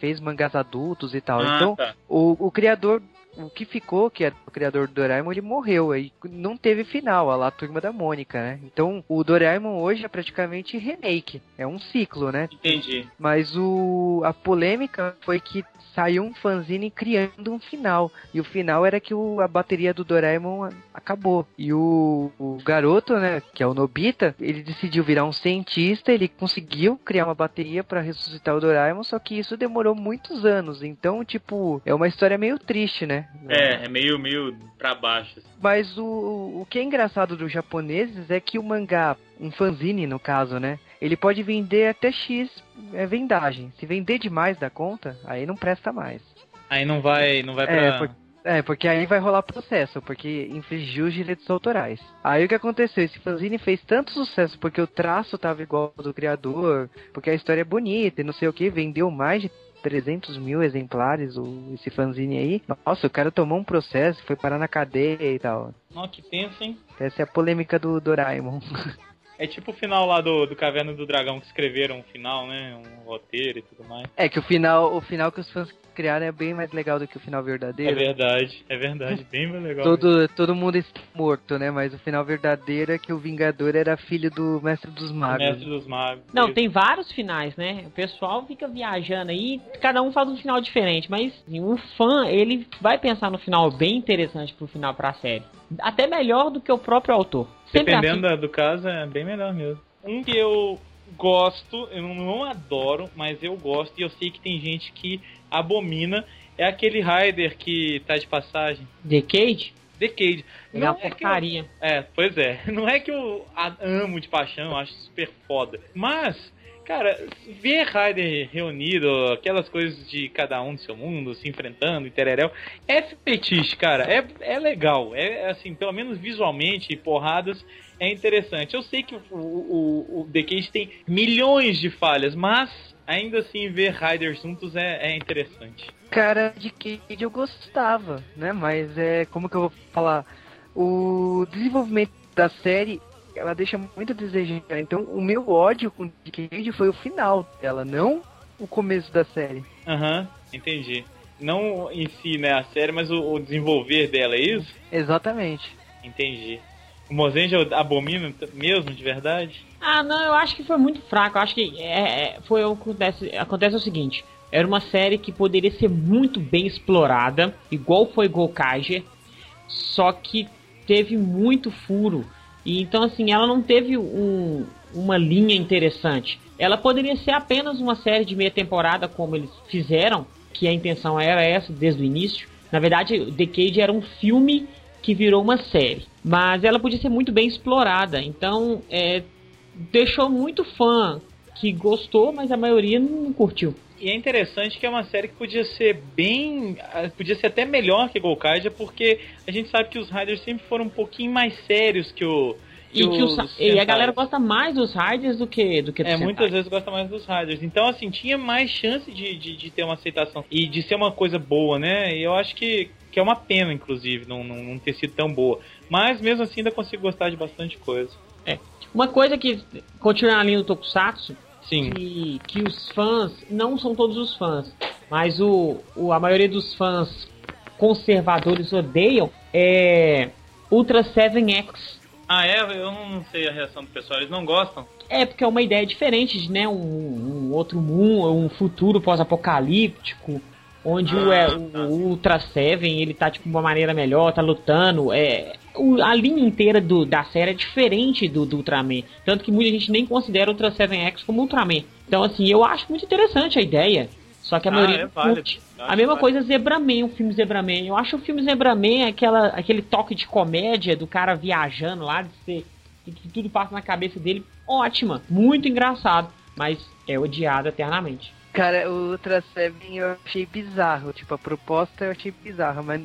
fez mangás adultos e tal. Ah, então, tá. o, o criador, o que ficou, que era o criador do Doraemon, ele morreu. Aí não teve final, a lá a turma da Mônica, né? Então, o Doraemon hoje é praticamente remake. É um ciclo, né? Entendi. Mas o a polêmica foi que saiu um fanzine criando um final. E o final era que o, a bateria do Doraemon acabou. E o, o garoto, né, que é o Nobita, ele decidiu virar um cientista, ele conseguiu criar uma bateria para ressuscitar o Doraemon, só que isso demorou muitos anos. Então, tipo, é uma história meio triste, né? É, é meio, meio pra baixo. assim. Mas o, o que é engraçado dos japoneses é que o mangá, um fanzine no caso, né? Ele pode vender até X é, vendagem. Se vender demais da conta, aí não presta mais. Aí não vai, não vai pra. É, por- É, porque aí vai rolar processo, porque infringiu os direitos autorais. Aí o que aconteceu? Esse fanzine fez tanto sucesso porque o traço tava igual ao do criador, porque a história é bonita e não sei o que, vendeu mais de 300 mil exemplares o, esse fanzine aí. Nossa, o cara tomou um processo, foi parar na cadeia e tal. Não, que tenso, hein? Essa é a polêmica do Doraemon. É tipo o final lá do, do Caverna do Dragão que escreveram um final, né? Um roteiro e tudo mais. É que o final, o final que os fãs criaram é bem mais legal do que o final É verdadeiro. verdade, é verdade. Bem mais legal. Todo, todo mundo está morto, né? Mas o final verdadeiro é que o Vingador era filho do Mestre dos O Magos. Mestre dos Magos. Não, Isso. tem vários finais, né? O pessoal fica viajando aí, cada um faz um final diferente, mas assim, um fã, ele vai pensar no final bem interessante pro final pra série. Até melhor do que o próprio autor. Dependendo da- do caso, é bem melhor mesmo. Um que eu gosto, eu não, não adoro, mas eu gosto e eu sei que tem gente que abomina, é aquele Rider que tá de passagem. assim, Decade, Decade. ele é uma Não é que eu, porcaria. é, pois é. Não é que eu amo de paixão, eu acho super foda. Mas, cara, ver Ryder reunido, aquelas coisas de cada um do seu mundo, se enfrentando e tereréu, é fetiche, cara. É, é legal. É assim, pelo menos visualmente, porradas, é interessante. Eu sei que o, o, o Decade tem milhões de falhas, mas ainda assim ver Riders juntos é, é interessante. Cara, de Cade eu gostava, né? Mas é como que eu vou falar? O desenvolvimento da série ela deixa muito a desejar. Então, o meu ódio com Nick Cage foi o final dela, não o começo da série. Aham, entendi. Não em si, né, a série, mas o, o desenvolver dela, é isso? Exatamente. Entendi. O Mozengel abomina t- mesmo, de verdade? Ah, não, eu acho que foi muito fraco. Eu acho que é, é, foi o que acontece. Acontece o seguinte: era uma série que poderia ser muito bem explorada, igual foi Gokaiger, só que teve muito furo. E então, assim, ela não teve um, uma linha interessante. Ela poderia ser apenas uma série de meia temporada, como eles fizeram, que a intenção era essa desde o início. Na verdade, Decade era um filme que virou uma série. Mas ela podia ser muito bem explorada. Então, é, deixou muito fã que gostou, mas a maioria não curtiu. E é interessante que é uma série que podia ser bem. Podia ser até melhor que Golkaja, porque a gente sabe que os Riders sempre foram um pouquinho mais sérios que o. E, que os- os e a galera gosta mais dos Riders do que, do que É, muitas vezes gosta mais dos Riders. Então, assim, tinha mais chance de, de, de ter uma aceitação e de ser uma coisa boa, né? E eu acho que, que é uma pena, inclusive, não, não, não ter sido tão boa. Mas mesmo assim, ainda consigo gostar de bastante coisa. Uma coisa que, continuando na linha do Tokusatsu, Sim. que, que os fãs, não são todos os fãs, mas o, o, a maioria dos fãs conservadores odeiam, é Ultra 7X. Ah, é? Eu não sei a reação do pessoal. Eles não gostam? É, porque é uma ideia diferente, de, né? Um, um outro mundo, um futuro pós-apocalíptico, onde o, é, o, o Ultra Seven, ele tá, tipo, de uma maneira melhor, tá lutando. É, a linha inteira do, da série é diferente do, do Ultraman. Tanto que muita gente nem considera o Ultra 7X como Ultraman. Então, assim, eu acho muito interessante a ideia. Só que a Ah, maioria é válido. A mesma válido. coisa Zebraman, o filme Zebraman. Eu acho o filme Zebraman aquela, aquele toque de comédia do cara viajando lá, de ser, que tudo passa na cabeça dele. Ótima, muito engraçado, mas é odiado eternamente. Cara, o Ultra Seven eu achei bizarro. Tipo, a proposta eu achei bizarra, mas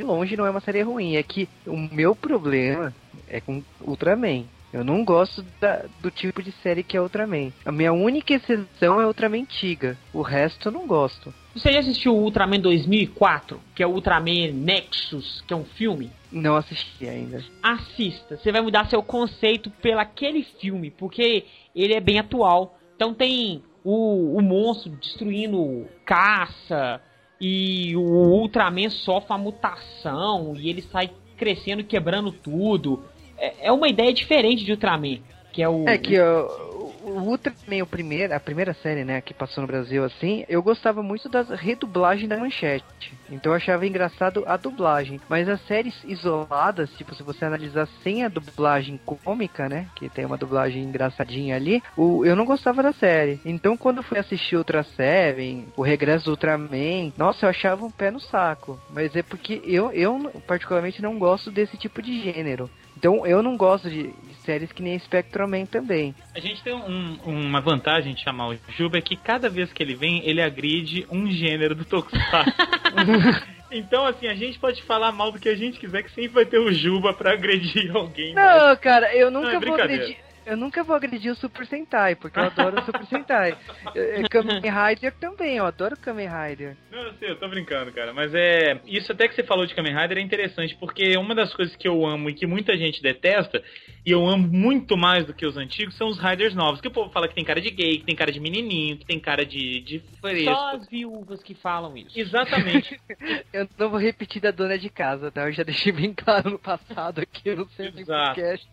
de longe não é uma série ruim. É que o meu problema é com Ultraman. Eu não gosto da- do tipo de série que é Ultraman. A minha única exceção é Ultraman antiga. O resto eu não gosto. Você já assistiu o Ultraman 2004, que é o Ultraman Nexus, que é um filme? Não assisti ainda. assista. Você vai mudar seu conceito pelo aquele filme, porque ele é bem atual. Então tem o, o monstro destruindo caça e o Ultraman sofre a mutação e ele sai crescendo, quebrando tudo. É, é uma ideia diferente de Ultraman, que é o É que o o Ultraman, o primeiro, a primeira série, né, que passou no Brasil assim, eu gostava muito das redublagens da manchete. Então eu achava engraçado a dublagem. Mas as séries isoladas, tipo, se você analisar sem a dublagem cômica, né, que tem uma dublagem engraçadinha ali, o, eu não gostava da série. Então quando eu fui assistir Ultra Seven, o Regresso do Ultraman, nossa, eu achava um pé no saco. Mas é porque eu, eu particularmente não gosto desse tipo de gênero. Então eu não gosto de séries que nem Spectroman também. A gente tem um- uma vantagem de chamar o Juba é que cada vez que ele vem, ele agride um gênero do Tokusatsu. então, assim, a gente pode falar mal do que a gente quiser, que sempre vai ter o Juba pra agredir alguém. Não, cara, eu nunca Não, é vou agredir. Eu nunca vou agredir o Super Sentai, porque eu adoro o Super Sentai. Eh, Kamen Rider também, eu adoro Kamen Rider. Não, eu sei, eu tô brincando, cara. Mas é. Isso até que você falou de Kamen Rider é interessante, porque uma das coisas que eu amo e que muita gente detesta, e eu amo muito mais do que os antigos, são os Riders novos. Que o povo fala que tem cara de gay, que tem cara de menininho, que tem cara de, de fresco. só as viúvas que falam isso. Exatamente. Eu não vou repetir da dona de casa, tá? Eu já deixei bem claro no passado aqui, eu não sei nem Exato. podcast.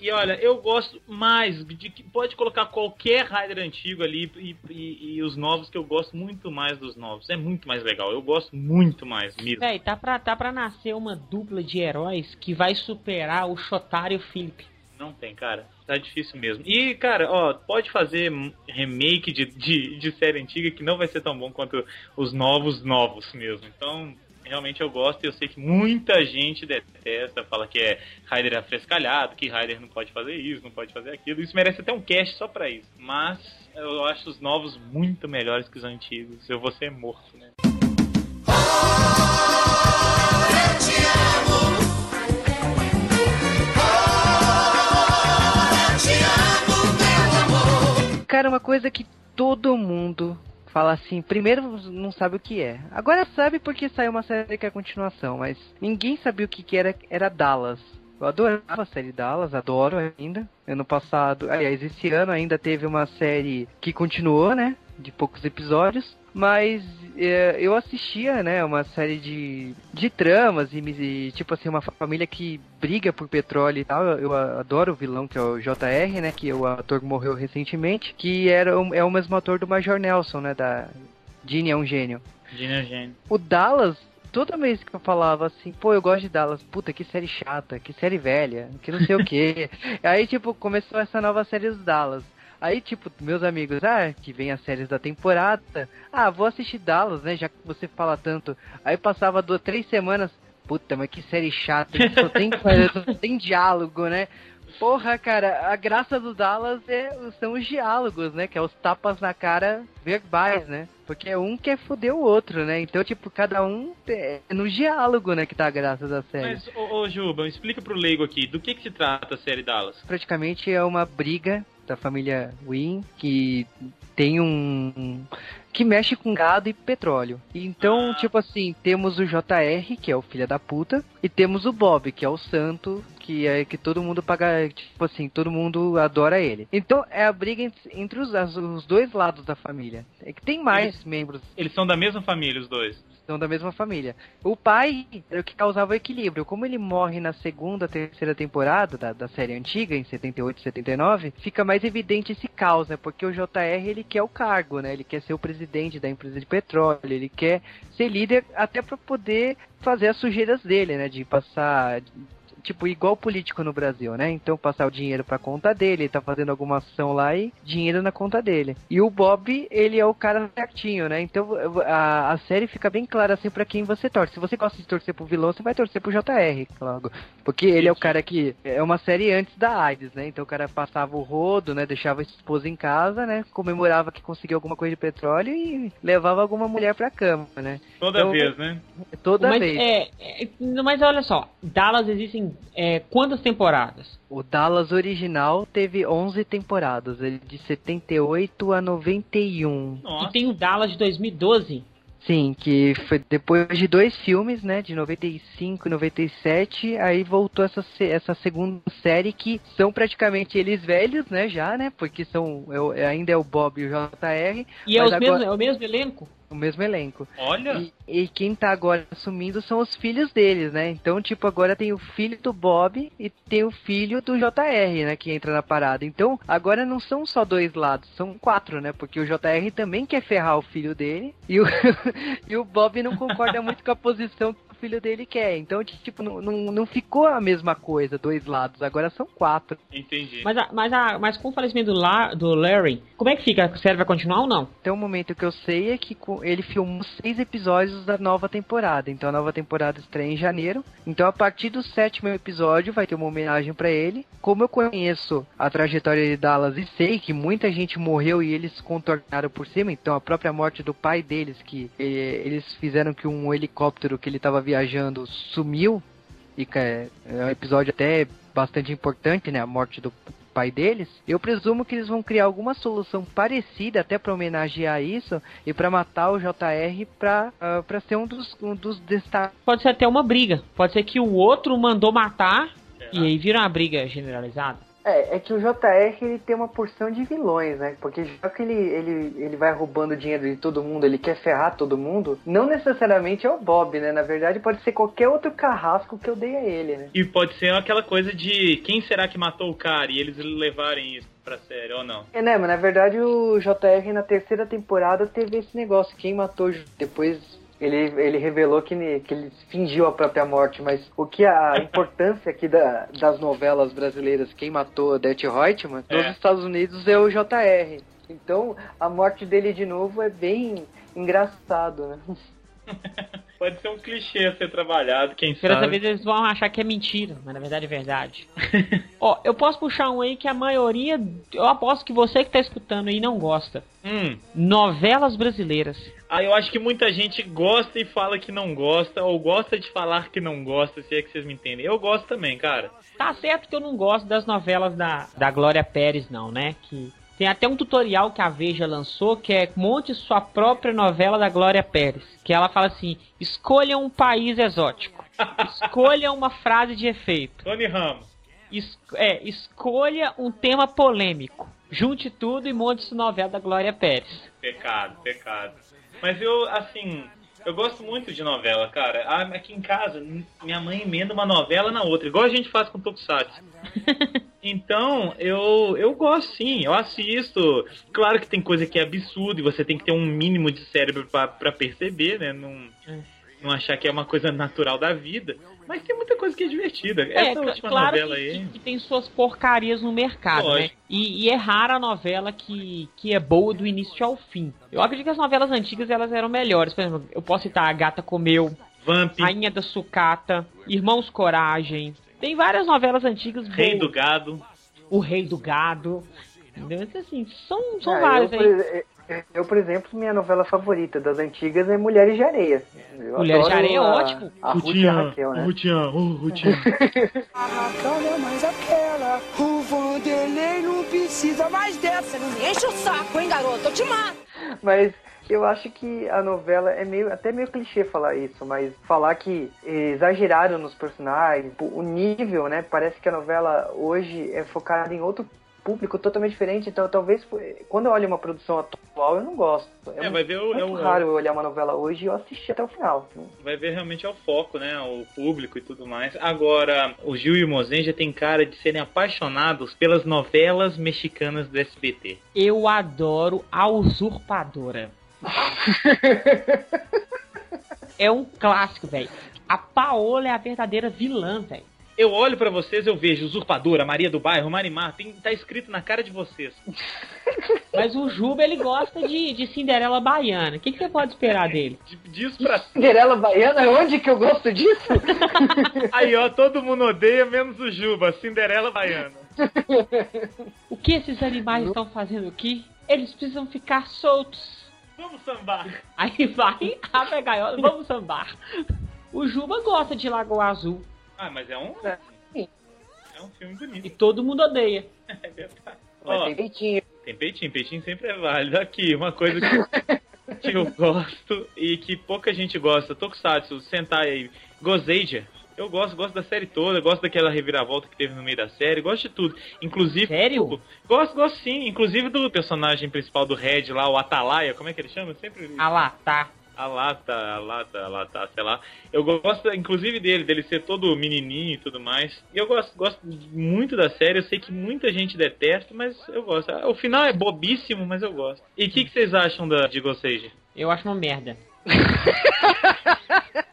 E olha, eu gosto mais de que pode colocar qualquer Rider antigo ali e, e- e os novos que eu gosto muito mais dos novos. É muito mais legal. Eu gosto muito mais mesmo. Véi, tá pra, tá pra nascer uma dupla de heróis que vai superar o Shotaro e o Philip. Não tem, cara. Tá difícil mesmo. E, cara, ó, pode fazer remake de, de, de série antiga que não vai ser tão bom quanto os novos novos mesmo. Então, realmente eu gosto e eu sei que muita gente detesta, fala que é Rider afrescalhado, que Rider não pode fazer isso, não pode fazer aquilo. Isso merece até um cast só pra isso. Mas eu acho os novos muito melhores que os antigos. Eu vou ser morto, né? Oh. Cara, uma coisa que todo mundo fala assim, primeiro não sabe o que é. Agora sabe porque saiu uma série que é a continuação, mas ninguém sabia o que, que era, era Dallas. Eu adorava a série Dallas, adoro ainda. Ano passado, aliás, esse ano ainda teve uma série que continuou, né? De poucos episódios. Mas é, eu assistia, né, uma série de, de tramas e, e, tipo assim, uma família que briga por petróleo e tal. Eu, adoro o vilão que é o JR, né, que o ator morreu recentemente, que era é o mesmo ator do Major Nelson, né, da Gene é um gênio. Gina Gênio. O Dallas, toda vez que eu falava assim, pô, eu gosto de Dallas, puta, que série chata, que série velha, que não sei o que. Aí, tipo, começou essa nova série dos Dallas. Aí, tipo, meus amigos, ah, que vem as séries da temporada. Ah, vou assistir Dallas, né? Já que você fala tanto. Aí passava duas, três semanas. Puta, mas que série chata, só tem, só tem diálogo, né? Porra, cara, a graça do Dallas é, são os diálogos, né? Que é os tapas na cara verbais, né? Porque um quer foder o outro, né? Então, tipo, cada um é no diálogo, né? Que tá a graça da série. Mas, ô, ô Juba, explica pro leigo aqui, do que que se trata a série Dallas? praticamente é uma briga da família Win que tem um que mexe com gado e petróleo. Então, Ah. tipo assim, temos o JR, que é o filho da puta, e temos o Bob, que é o santo, que é que todo mundo paga, tipo assim, todo mundo adora ele. Então, é a briga entre, entre os, os dois lados da família. É que tem mais membros Eles são da mesma família, os dois. São da mesma família. O pai era o que causava o equilíbrio. Como ele morre na segunda, terceira temporada da, da série antiga, em 78 79, fica mais evidente esse caos, né? Porque o JR, ele quer o cargo, né? Ele quer ser o presidente da empresa de petróleo, ele quer ser líder até para poder fazer as sujeiras dele, né? De passar tipo, igual político no Brasil, né? Então passar o dinheiro pra conta dele, ele tá fazendo alguma ação lá e dinheiro na conta dele. E o Bob, ele é o cara certinho, né? Então a, a série fica bem clara assim pra quem você torce. Se você gosta de torcer pro vilão, você vai torcer pro JR, logo. Porque ele é o cara que. É uma série antes da AIDS, né? Então o cara passava o rodo, né? Deixava a esposa em casa, né? Comemorava que conseguiu alguma coisa de petróleo e levava alguma mulher pra cama, né? Toda Então, vez, né? Toda mas, vez. É, é, mas olha só, Dallas existem é, quantas temporadas? O Dallas original teve 11 temporadas, ele de 78 a 91. Nossa. E tem o Dallas de 2012. Sim, que foi depois de dois filmes, né, de 95 e 97, aí voltou essa, essa segunda série que são praticamente eles velhos, né, já, né, porque são, é o- ainda é o Bob e o JR, E é, agora- mesmos, é o mesmo elenco? O mesmo elenco. Olha. E, e quem tá agora assumindo são os filhos deles, né? Então, tipo, agora tem o filho do Bob e tem o filho do JR, né? Que entra na parada. Então, agora não são só dois lados, são quatro, né? Porque o JR também quer ferrar o filho dele e o, e o Bob não concorda muito com a posição filho dele quer. Então, tipo, não, não, não ficou a mesma coisa, dois lados. Agora são quatro. Entendi. Mas, a- mas, a- mas com o falecimento do, La, do Larry, como é que fica? A série vai continuar ou não? Até o momento que eu sei é que ele filmou seis episódios da nova temporada. Então a nova temporada estreia em janeiro. Então a partir do sétimo episódio vai ter uma homenagem pra ele. Como eu conheço a trajetória de Dallas e sei que muita gente morreu e eles contornaram por cima, então a própria morte do pai deles, que eh, eles fizeram que um helicóptero que ele estava viajando sumiu. E que é é um episódio até bastante importante, né? A morte do pai deles, eu presumo que eles vão criar alguma solução parecida até pra homenagear isso e pra matar o JR pra, ah, pra ser um dos, um dos destaques. Pode ser até uma briga. Pode ser que o outro mandou matar Será? e aí vira uma briga generalizada. É, é que o JR ele tem uma porção de vilões, né? Porque já que ele, ele, ele vai roubando dinheiro de todo mundo, ele quer ferrar todo mundo, não necessariamente é o Bob, né? Na verdade, pode ser qualquer outro carrasco que eu dei a ele, né? E pode ser aquela coisa de quem será que matou o cara e eles levarem isso pra série ou não. É, né, mas na verdade o JR na terceira temporada teve esse negócio, quem matou depois ele, ele revelou que, que ele fingiu a própria morte, mas o que a importância aqui da, das novelas brasileiras, quem matou Odete Reutemann, É. nos Estados Unidos é o JR. Então a morte dele de novo é bem engraçado, né? Pode ser um clichê a ser trabalhado, quem dessa sabe. vez eles vão achar que é mentira, mas na verdade é verdade. Ó, eu posso puxar um aí que a maioria, eu aposto que você que tá escutando aí não gosta. Hum. Novelas brasileiras. Ah, eu acho que muita gente gosta e fala que não gosta, ou gosta de falar que não gosta, se é que vocês me entendem. Eu gosto também, cara. Tá certo que eu não gosto das novelas da, da Glória Pérez, não, né? Que tem até um tutorial que a Veja lançou que é monte sua própria novela da Glória Pérez. Que ela fala assim: escolha um país exótico, escolha uma frase de efeito, Tony Ramos. es- é, escolha um tema polêmico, junte tudo e monte sua novela da Glória Pérez. Pecado, pecado. Mas eu, assim, eu gosto muito de novela, cara. Ah, Aqui em casa, minha mãe emenda uma novela na outra, igual a gente faz com Tokusatsu. Então, eu, eu gosto sim, eu assisto. Claro que tem coisa que é absurda e você tem que ter um mínimo de cérebro pra, pra perceber, né? Não, não achar que é uma coisa natural da vida. Mas tem muita coisa que é divertida. Essa cl- última claro novela que, aí. que- que tem suas porcarias no mercado, né? Lógico. E, e é rara a novela que, que é boa do início ao fim. Eu acredito que as novelas antigas elas eram melhores. Por exemplo, eu posso citar A Gata Comeu, Vamp, Rainha da Sucata, Irmãos Coragem. Tem várias novelas antigas Rei boas. do Gado. O Rei do Gado. Entendeu? Então, Assim, são, são Ah, várias eu, aí. Eu, por exemplo, minha novela favorita das antigas é Mulheres de Areia. Eu Mulheres de Areia é ótimo. A Ruth e a Raquel, né? Rutian, oh, Rutian. A Raquel não é mais aquela. O Vanderlei não precisa mais dessa. Não me enche o saco, hein, garoto? Eu te mato. Mas eu acho que a novela é meio até meio clichê falar isso, mas falar que exageraram nos personagens, o nível, né? Parece que a novela hoje é focada em outro público totalmente diferente, então talvez quando eu olho uma produção atual eu não gosto. É, muito, vai ver o- é o- raro eu olhar uma novela hoje e eu assistir até o final. vai ver realmente é o foco, né? O público e tudo mais. Agora, o Gil e o Mozen já tem cara de serem apaixonados pelas novelas mexicanas do SBT. Eu adoro A Usurpadora. é um clássico, velho. A Paola é a verdadeira vilã, velho. Eu olho pra vocês, eu vejo Usurpadora, Maria do Bairro, Marimar, tem, tá escrito na cara de vocês. Mas o Juba, ele gosta de, de Cinderela Baiana. O que, que você pode esperar dele? D- Diz pra. Cinderela Baiana, onde que eu gosto disso? Aí, ó, todo mundo odeia, menos o Juba, Cinderela Baiana. O que esses animais estão fazendo aqui? Eles precisam ficar soltos. Vamos sambar. Aí vai, abre a gaiola, vamos sambar. O Juba gosta de Lagoa Azul. Ah, mas é um. É um filme E bonito. todo mundo odeia. É verdade. Mas Ó, tem peitinho. Tem peitinho, peitinho sempre é válido. Aqui, uma coisa que, que eu gosto e que pouca gente gosta. Tokusatsu, Sentai aí, Gozeija. Eu gosto, gosto da série toda, gosto daquela reviravolta que teve no meio da série, gosto de tudo. Inclusive. Sério? Gosto, gosto sim. Inclusive do personagem principal do Red lá, o Atalaia, como é que ele chama? Eu Sempre. Ah lá, tá. A lata, a lata, a lata, sei lá. Eu gosto, inclusive, dele, dele ser todo menininho e tudo mais. E eu gosto, gosto muito da série. Eu sei que muita gente detesta, mas eu gosto. Ah, O final é bobíssimo, mas eu gosto. E o que, que vocês acham da de Goseja? Eu acho uma merda.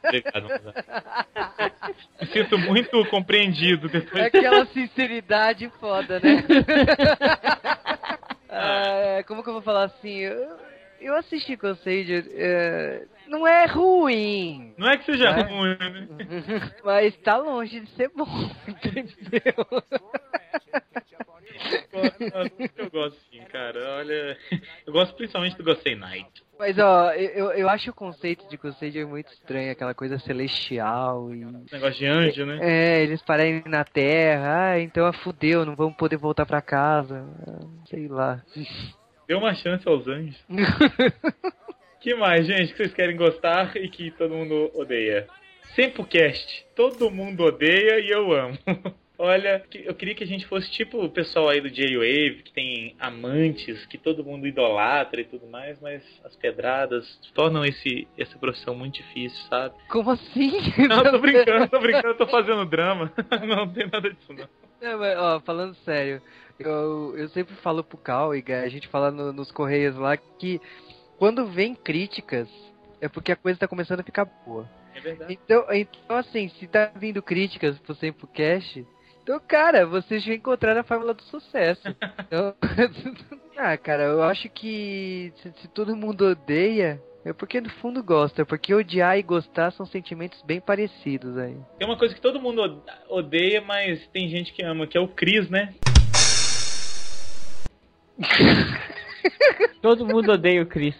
Obrigado. Me sinto muito compreendido É depois. aquela sinceridade foda, né? Ah, como que eu vou falar assim? Eu, eu assisti Conceito, é, não é ruim, Não é que seja É. ruim, né? mas tá longe de ser bom, entendeu? Eu gosto sim, cara. Olha, eu gosto principalmente do Gosei Night. Mas ó, eu, eu acho o conceito de Conceito muito estranho, aquela coisa celestial e. Negócio de anjo, né? É, eles pararem na Terra, ah, então ah, fudeu, não vamos poder voltar pra casa. Ah, Sei lá. Deu uma chance aos anjos. que mais, gente, que vocês querem gostar e que todo mundo odeia? Sempocast. Todo mundo odeia e eu amo. Olha, eu queria que a gente fosse tipo o pessoal aí do J-Wave, que tem amantes, que todo mundo idolatra e tudo mais, mas as pedradas tornam esse, essa profissão muito difícil, sabe? Como assim? Não, tô brincando, tô brincando, tô fazendo drama. Não, não tem nada disso, não. Não, mas, ó, falando sério, eu, eu sempre falo pro Cal e a gente fala no- nos correios lá que quando vem críticas é porque a coisa tá começando a ficar boa. É verdade. Então, então assim, se tá vindo críticas pro Sempocast, então, cara, vocês já encontraram a fórmula do sucesso. Então, ah, cara, eu acho que se, se todo mundo odeia, é porque no fundo gosta. Porque odiar e gostar são sentimentos bem parecidos aí. Tem uma coisa que todo mundo od- odeia, mas tem gente que ama, que é o Chris, né? Todo mundo odeia o Chris.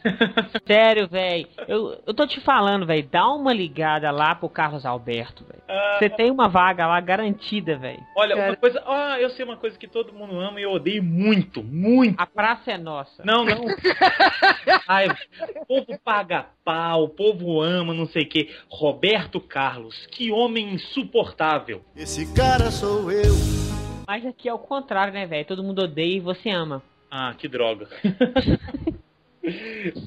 Sério, velho. Eu, eu tô te falando, velho. Dá uma ligada lá pro Carlos Alberto, velho. Ah, Você tem uma vaga lá garantida, velho. Olha, uma Cara. coisa. Ah, eu sei uma coisa que todo mundo ama e eu odeio muito, muito. A praça é nossa. Não, não. Ai, o povo paga pau, o povo ama, não sei o quê. Roberto Carlos, que homem insuportável. Esse cara sou eu. Mas aqui é o contrário, né, velho? Todo mundo odeia e você ama. Ah, que droga.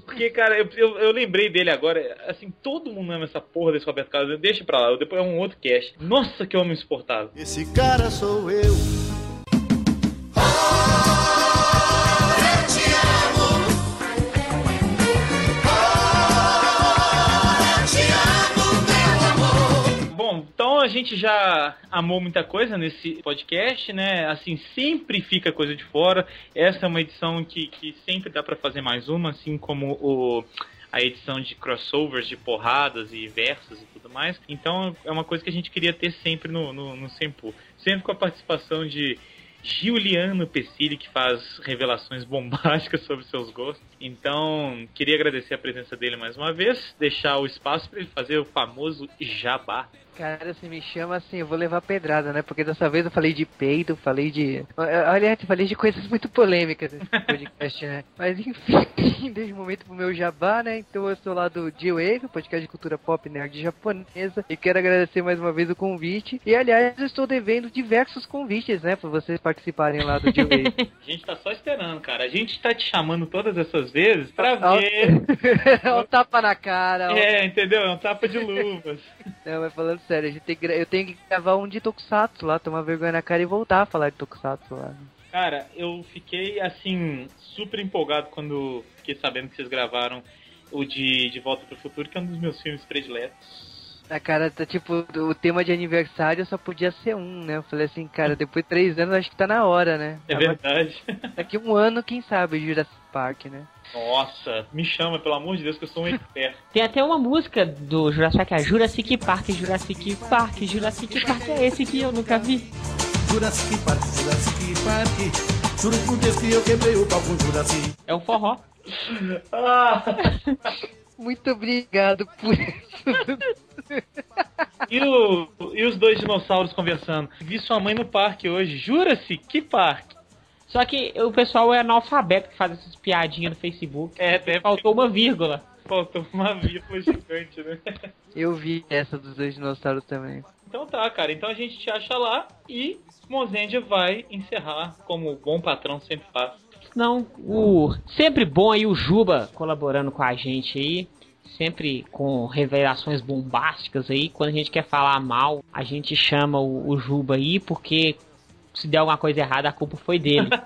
Porque, cara, eu, eu, eu lembrei dele agora. Assim, todo mundo ama essa porra desse Roberto Carlos. Deixa pra lá, depois é um outro cast. Nossa, que homem insuportável. Esse cara sou eu. Eu Então a gente já amou muita coisa nesse podcast, né? Assim, sempre fica coisa de fora. Essa é uma edição que, que sempre dá pra fazer mais uma, assim como o a edição de crossovers, de porradas e versos e tudo mais. Então é uma coisa que a gente queria ter sempre no, no, no. Sempre com a participação de Giuliano Pessili, que faz revelações bombásticas sobre seus gostos. Então, queria agradecer a presença dele mais uma vez, deixar o espaço para ele fazer o famoso jabá. Cara, você me chama assim, eu vou levar pedrada, né? Porque dessa vez eu falei de peido, falei de. Aliás, eu falei de coisas muito polêmicas nesse podcast, né? Mas enfim, desde o momento pro meu jabá, né? Então eu sou lá do G-Wave, podcast de cultura pop nerd japonesa. E quero agradecer mais uma vez o convite. E aliás, eu estou devendo diversos convites, né? Pra vocês participarem lá do G-Wave. A gente tá só esperando, cara. A gente tá te chamando todas essas vezes pra ver. Ó, o tapa na cara, ó. É, entendeu? É um tapa de luvas. Não, mas falando sério, a gente tem eu tenho que gravar um de Tokusatsu lá, tomar vergonha na cara e voltar a falar de Tokusatsu lá. Cara, eu fiquei assim, super empolgado quando fiquei sabendo que vocês gravaram o de, de Volta pro Futuro, que é um dos meus filmes prediletos. A cara tá tipo, o tema de aniversário só podia ser um, né? Eu falei assim, cara, depois de três anos acho que tá na hora, né? É verdade. Daqui um ano, quem sabe, Jurassic Park, né? Nossa, me chama, pelo amor de Deus, que eu sou um expert. Tem até uma música do Jurassic, é Jurassic Park, Jurassic Park, Jurassic Park é esse que eu nunca vi. Jurassic Park, Jurassic Park. Juro por Deus que eu quebrei o pau com Jurassic. É o forró. Ah, Muito obrigado por isso. e, o- e os dois dinossauros conversando. Vi sua mãe no parque hoje. Jura-se? Que parque? Só que o pessoal é analfabeto que faz essas piadinhas no Facebook. É, até Faltou uma vírgula. faltou uma vírgula gigante, né? Eu vi essa dos dois dinossauros também. Então tá, cara. Então a gente te acha lá e Mozendia vai encerrar, como o bom patrão sempre faz. Não, o sempre bom aí o Juba colaborando com a gente aí, sempre com revelações bombásticas aí. Quando a gente quer falar mal, a gente chama o, o Juba aí, porque se der alguma coisa errada, a culpa foi dele.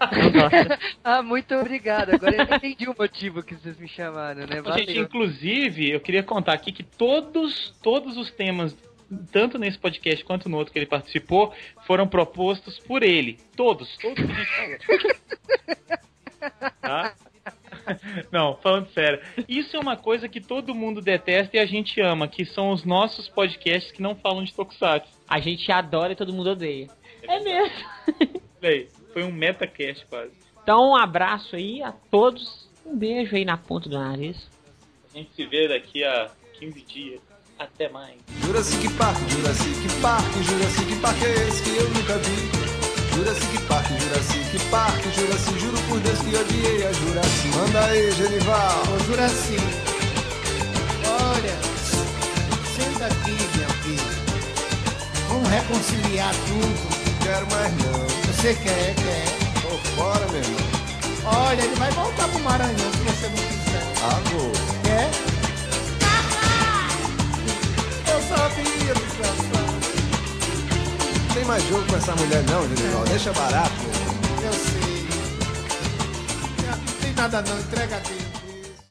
Ah, muito obrigado. Agora eu entendi o motivo que vocês me chamaram, né? Então, gente, Valeu. inclusive, eu queria contar aqui que todos, todos os temas, tanto nesse podcast quanto no outro que ele participou, foram propostos por ele. Todos, todos que a gente falou. Tá? Não, falando sério. Isso é uma coisa que todo mundo detesta e a gente ama, que são os nossos podcasts que não falam de Tokusatsu. A gente adora e todo mundo odeia. É mesmo. Bem, foi um metacast quase. Então, um abraço aí a todos. Um beijo aí na ponta do nariz. A gente se vê daqui a 15 dias. Até mais. Jurassic Park, Jurassic Park, Jurassic Park é esse que eu nunca vi. Jurassic Park, Jurassic Park, Jurassic, juro por Deus que odiei a Jurassic. Manda aí, Genival. Ô, Juraci, olha, senta aqui, minha filha. Vamos reconciliar tudo. Quero mais não. Você quer, quer. Tô fora, meu irmão. Olha, ele vai voltar pro Maranhão se você não quiser. Ah, vou. Quer? Eu sabia, desgraçado. Tem mais jogo com essa mulher não, Genival. Deixa barato. Eu sei. Não tem nada não, entrega dele.